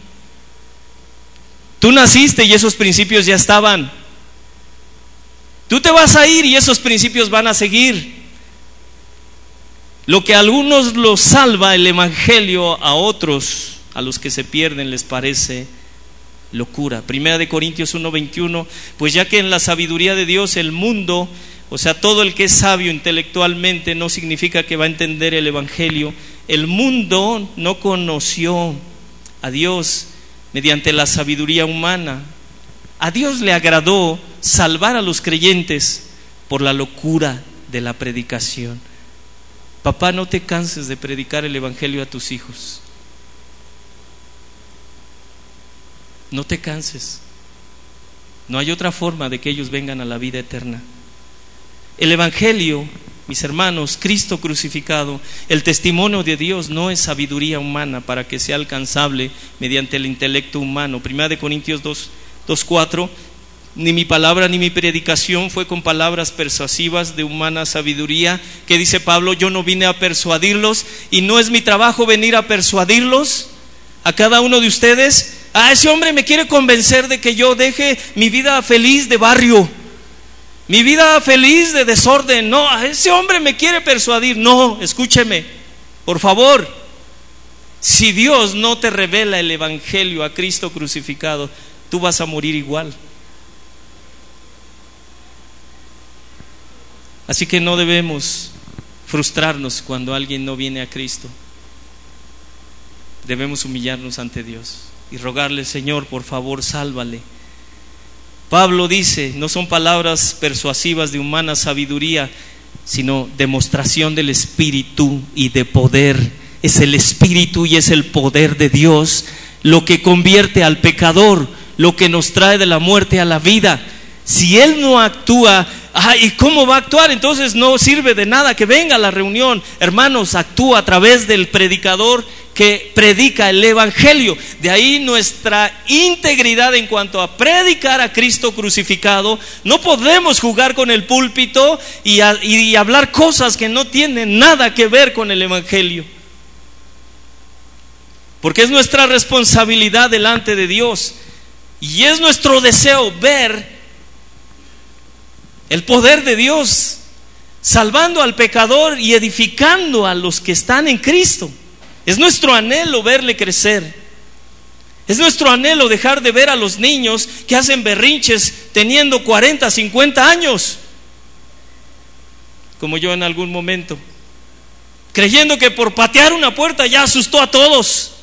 Tú naciste y esos principios ya estaban. Tú te vas a ir y esos principios van a seguir. Lo que a algunos los salva el Evangelio, a otros, a los que se pierden, les parece locura. Primera de Corintios 1:21, pues ya que en la sabiduría de Dios el mundo, o sea, todo el que es sabio intelectualmente no significa que va a entender el Evangelio, el mundo no conoció a Dios mediante la sabiduría humana. A Dios le agradó salvar a los creyentes por la locura de la predicación. Papá, no te canses de predicar el Evangelio a tus hijos. No te canses. No hay otra forma de que ellos vengan a la vida eterna. El Evangelio, mis hermanos, Cristo crucificado, el testimonio de Dios no es sabiduría humana para que sea alcanzable mediante el intelecto humano. Primera de Corintios 2, 2 4 ni mi palabra ni mi predicación fue con palabras persuasivas de humana sabiduría, que dice Pablo, yo no vine a persuadirlos y no es mi trabajo venir a persuadirlos a cada uno de ustedes. Ah, ese hombre me quiere convencer de que yo deje mi vida feliz de barrio, mi vida feliz de desorden. No, a ese hombre me quiere persuadir. No, escúcheme, por favor. Si Dios no te revela el Evangelio a Cristo crucificado, tú vas a morir igual. Así que no debemos frustrarnos cuando alguien no viene a Cristo. Debemos humillarnos ante Dios y rogarle, Señor, por favor, sálvale. Pablo dice, no son palabras persuasivas de humana sabiduría, sino demostración del Espíritu y de poder. Es el Espíritu y es el poder de Dios lo que convierte al pecador, lo que nos trae de la muerte a la vida. Si Él no actúa, ¿y cómo va a actuar? Entonces no sirve de nada que venga a la reunión. Hermanos, actúa a través del predicador que predica el Evangelio. De ahí nuestra integridad en cuanto a predicar a Cristo crucificado. No podemos jugar con el púlpito y, hablar cosas que no tienen nada que ver con el Evangelio. Porque es nuestra responsabilidad delante de Dios. Y es nuestro deseo ver el poder de Dios, salvando al pecador y edificando a los que están en Cristo. Es nuestro anhelo verle crecer. Es nuestro anhelo dejar de ver a los niños que hacen berrinches teniendo 40, 50 años, como yo en algún momento, creyendo que por patear una puerta ya asustó a todos,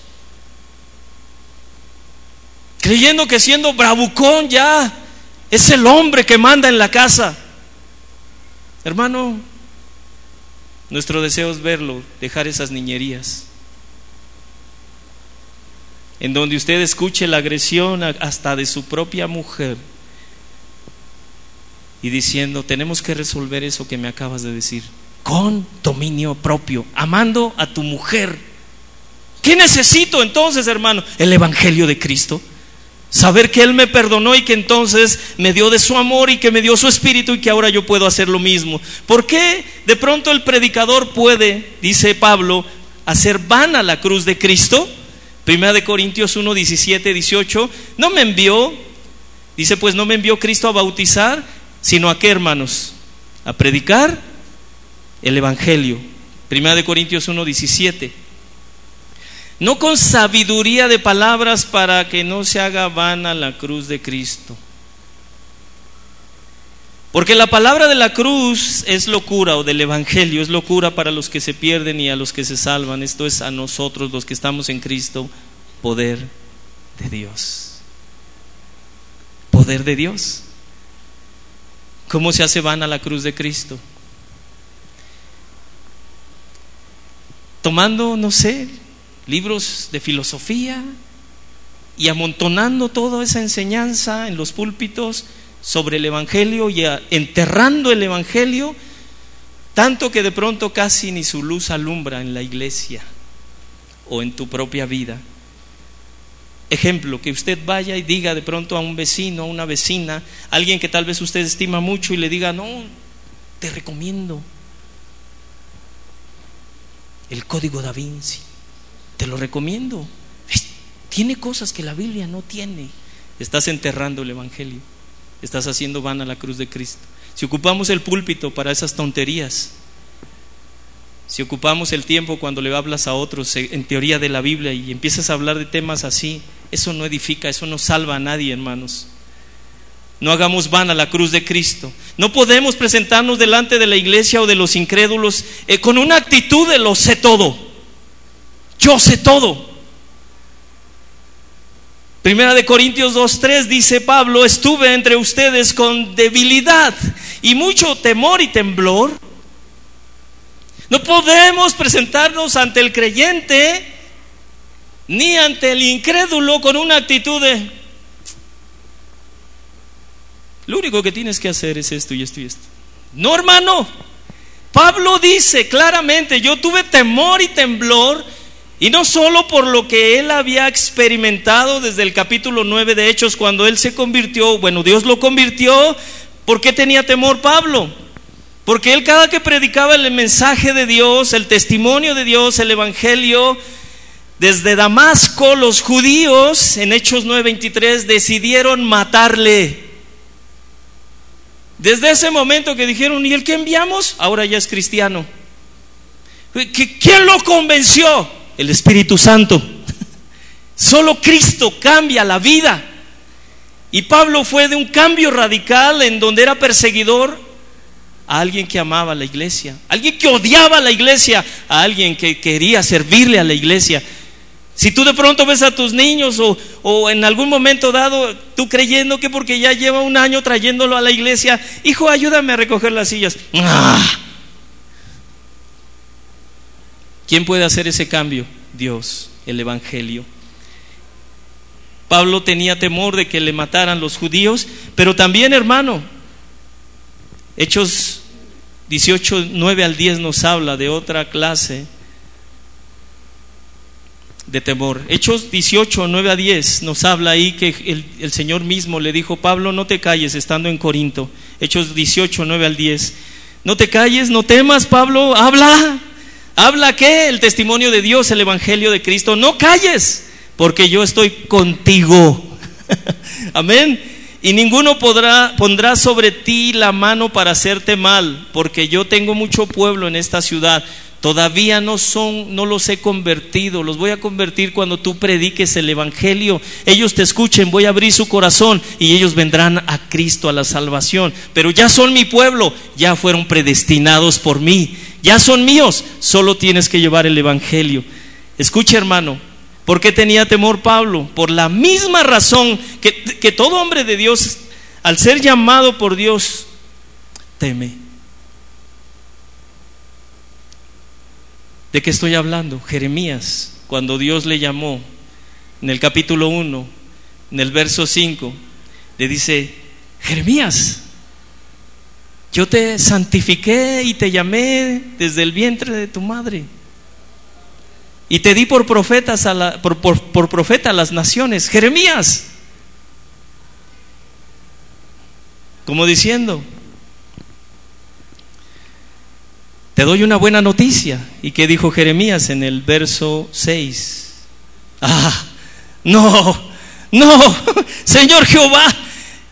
creyendo que siendo bravucón ya es el hombre que manda en la casa. Hermano, Nuestro deseo es verlo, dejar esas niñerías. En donde usted escuche la agresión hasta de su propia mujer y diciendo, tenemos que resolver eso que me acabas de decir, con dominio propio, amando a tu mujer. ¿Qué necesito entonces, hermano? El Evangelio de Cristo. Saber que Él me perdonó y que entonces me dio de su amor y que me dio su espíritu y que ahora yo puedo hacer lo mismo. ¿Por qué de pronto el predicador puede, dice Pablo, hacer vana la cruz de Cristo? Primera de Corintios 1, 17, 18. No me envió, dice pues no me envió Cristo a bautizar, sino a qué hermanos? A predicar el Evangelio. Primera de Corintios 1, 17 no con sabiduría de palabras para que no se haga vana la cruz de Cristo. Porque la palabra de la cruz es locura o del Evangelio, es locura para los que se pierden y a los que se salvan. Esto es a nosotros los que estamos en Cristo, poder de Dios. Poder de Dios. ¿Cómo se hace vana la cruz de Cristo? Tomando, no sé, libros de filosofía y amontonando toda esa enseñanza en los púlpitos sobre el Evangelio y enterrando el Evangelio, tanto que de pronto casi ni su luz alumbra en la iglesia o en tu propia vida. Ejemplo, que usted vaya y diga de pronto a un vecino, a una vecina, alguien que tal vez usted estima mucho y le diga, no, te recomiendo el código da Vinci te lo recomiendo. Tiene cosas que la Biblia no tiene. Estás enterrando el Evangelio. Estás haciendo vana la cruz de Cristo. Si ocupamos el púlpito para esas tonterías, si ocupamos el tiempo cuando le hablas a otros en teoría de la Biblia y empiezas a hablar de temas así, eso no edifica, eso no salva a nadie, hermanos. No hagamos vana la cruz de Cristo. No podemos presentarnos delante de la iglesia o de los incrédulos eh, con una actitud de lo sé todo. Yo sé todo. Primera de Corintios 2.3 dice Pablo, estuve entre ustedes con debilidad y mucho temor y temblor. No podemos presentarnos ante el creyente ni ante el incrédulo con una actitud de, lo único que tienes que hacer es esto y esto y esto. No, hermano. Pablo dice claramente, yo tuve temor y temblor y no solo por lo que él había experimentado desde el capítulo 9 de Hechos cuando él se convirtió, bueno, Dios lo convirtió, ¿por qué tenía temor Pablo? Porque él cada que predicaba el mensaje de Dios, el testimonio de Dios, el Evangelio, desde Damasco los judíos en Hechos 9:23 decidieron matarle. Desde ese momento que dijeron, ¿y el que enviamos? Ahora ya es cristiano. ¿Quién lo convenció? El Espíritu Santo. Solo Cristo cambia la vida. Y Pablo fue de un cambio radical en donde era perseguidor a alguien que amaba la iglesia, alguien que odiaba la iglesia, a alguien que quería servirle a la iglesia. Si tú de pronto ves a tus niños o, o, en algún momento dado tú creyendo que porque ya lleva un año trayéndolo a la iglesia, hijo, ayúdame a recoger las sillas. ¡Ah! ¿Quién puede hacer ese cambio? Dios, el Evangelio. Pablo tenía temor de que le mataran los judíos, pero también, hermano, Hechos 18, 9 al 10 nos habla de otra clase de temor. Hechos 18, 9 a 10 nos habla ahí que el, el, Señor mismo le dijo, Pablo, no te calles estando en Corinto. Hechos 18, 9 al 10. No te calles, no temas, Pablo, habla. ¿Habla qué? El testimonio de Dios, el Evangelio de Cristo. No calles, porque yo estoy contigo. Amén. Y ninguno podrá, pondrá sobre ti la mano para hacerte mal, porque yo tengo mucho pueblo en esta ciudad. Todavía no son, no los he convertido. Los voy a convertir cuando tú prediques el evangelio. Ellos te escuchen, voy a abrir su corazón y ellos vendrán a Cristo a la salvación. Pero ya son mi pueblo, ya fueron predestinados por mí ya son míos, solo tienes que llevar el Evangelio. Escucha hermano, ¿por qué tenía temor Pablo? Por la misma razón que, que todo hombre de Dios, al ser llamado por Dios, teme. ¿De qué estoy hablando? Jeremías, cuando Dios le llamó en el capítulo 1, en el verso 5, le dice, Jeremías, yo te santifiqué y te llamé desde el vientre de tu madre. Y te di por, profetas a por, por profeta a las naciones. Jeremías. Como diciendo, te doy una buena noticia. ¿Y qué dijo Jeremías en el verso 6? Ah, no, no, Señor Jehová,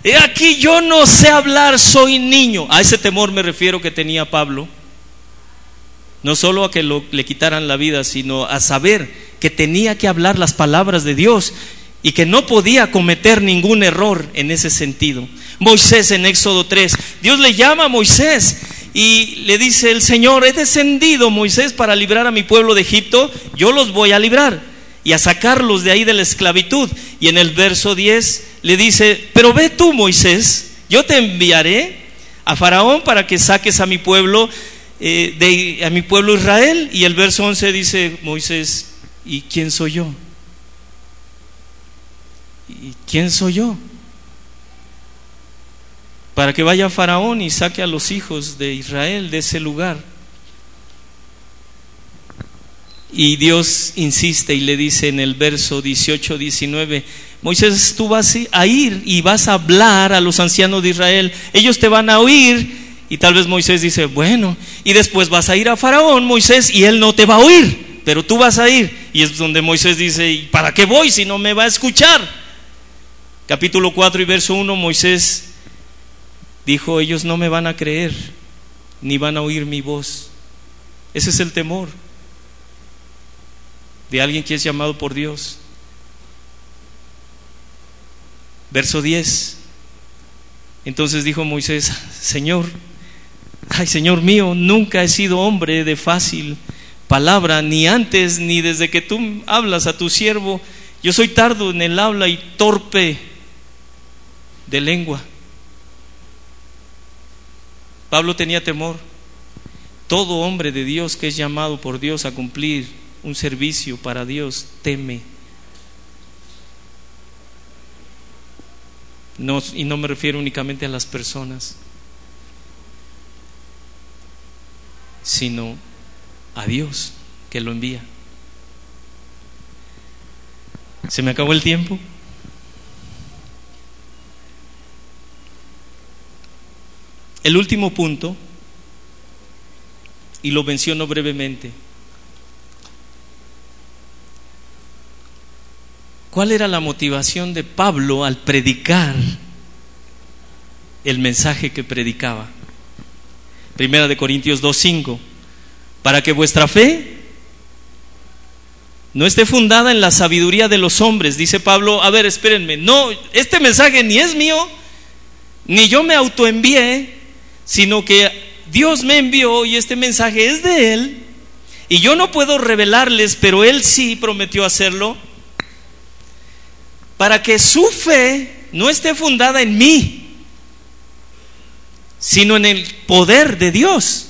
he aquí yo no sé hablar, soy niño. A ese temor me refiero que tenía Pablo. No solo a que le quitaran la vida, sino a saber que tenía que hablar las palabras de Dios y que no podía cometer ningún error en ese sentido. Moisés en Éxodo 3, Dios le llama a Moisés y le dice el Señor, he descendido Moisés para librar a mi pueblo de Egipto, yo los voy a librar y a sacarlos de ahí de la esclavitud. Y en el verso 10 le dice, pero ve tú Moisés, yo te enviaré a Faraón para que saques a mi pueblo, eh, de, a mi pueblo Israel. Y el verso 11 dice Moisés, ¿y quién soy yo? ¿Y quién soy yo? Para que vaya Faraón y saque a los hijos de Israel de ese lugar. Y Dios insiste y le dice en el verso 18, 19, Moisés, tú vas a ir y vas a hablar a los ancianos de Israel, ellos te van a oír. Y tal vez Moisés dice, bueno, y después vas a ir a Faraón, Moisés, y él no te va a oír, pero tú vas a ir. Y es donde Moisés dice, ¿y para qué voy si no me va a escuchar? Capítulo 4 y verso 1, Moisés dijo, ellos no me van a creer, ni van a oír mi voz. Ese es el temor de alguien que es llamado por Dios. Verso 10. Entonces dijo Moisés, Señor, ay Señor mío, nunca he sido hombre de fácil palabra, ni antes ni desde que tú hablas a tu siervo. Yo soy tardo en el habla y torpe de lengua. Pablo tenía temor. Todo hombre de Dios que es llamado por Dios a cumplir un servicio para Dios, teme. No, y no me refiero únicamente a las personas, sino a Dios que lo envía. ¿Se me acabó el tiempo? El último punto, y lo menciono brevemente, ¿Cuál era la motivación de Pablo al predicar el mensaje que predicaba? Primera de Corintios 2:5. Para que vuestra fe no esté fundada en la sabiduría de los hombres, dice Pablo, a ver, espérenme, no, este mensaje ni es mío, ni yo me autoenvié, sino que Dios me envió y este mensaje es de Él, y yo no puedo revelarles, pero Él sí prometió hacerlo para que su fe no esté fundada en mí, sino en el poder de Dios.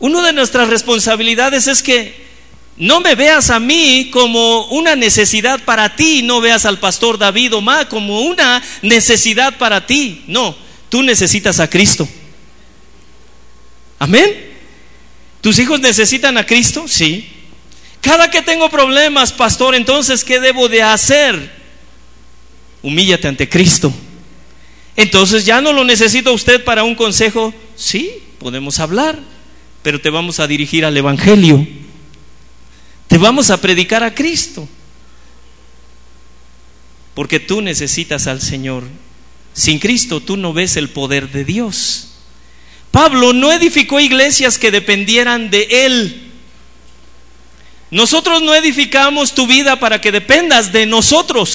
Una de nuestras responsabilidades es que no me veas a mí como una necesidad para ti, no veas al pastor David Omar como una necesidad para ti. No, tú necesitas a Cristo. Amén. ¿Tus hijos necesitan a Cristo? Sí. Cada que tengo problemas, pastor, entonces, ¿qué debo de hacer? Humíllate ante Cristo. Entonces ya no lo necesita usted para un consejo. Sí, podemos hablar, pero te vamos a dirigir al Evangelio. Te vamos a predicar a Cristo. Porque tú necesitas al Señor. Sin Cristo tú no ves el poder de Dios. Pablo no edificó iglesias que dependieran de Él. Nosotros no edificamos tu vida para que dependas de nosotros.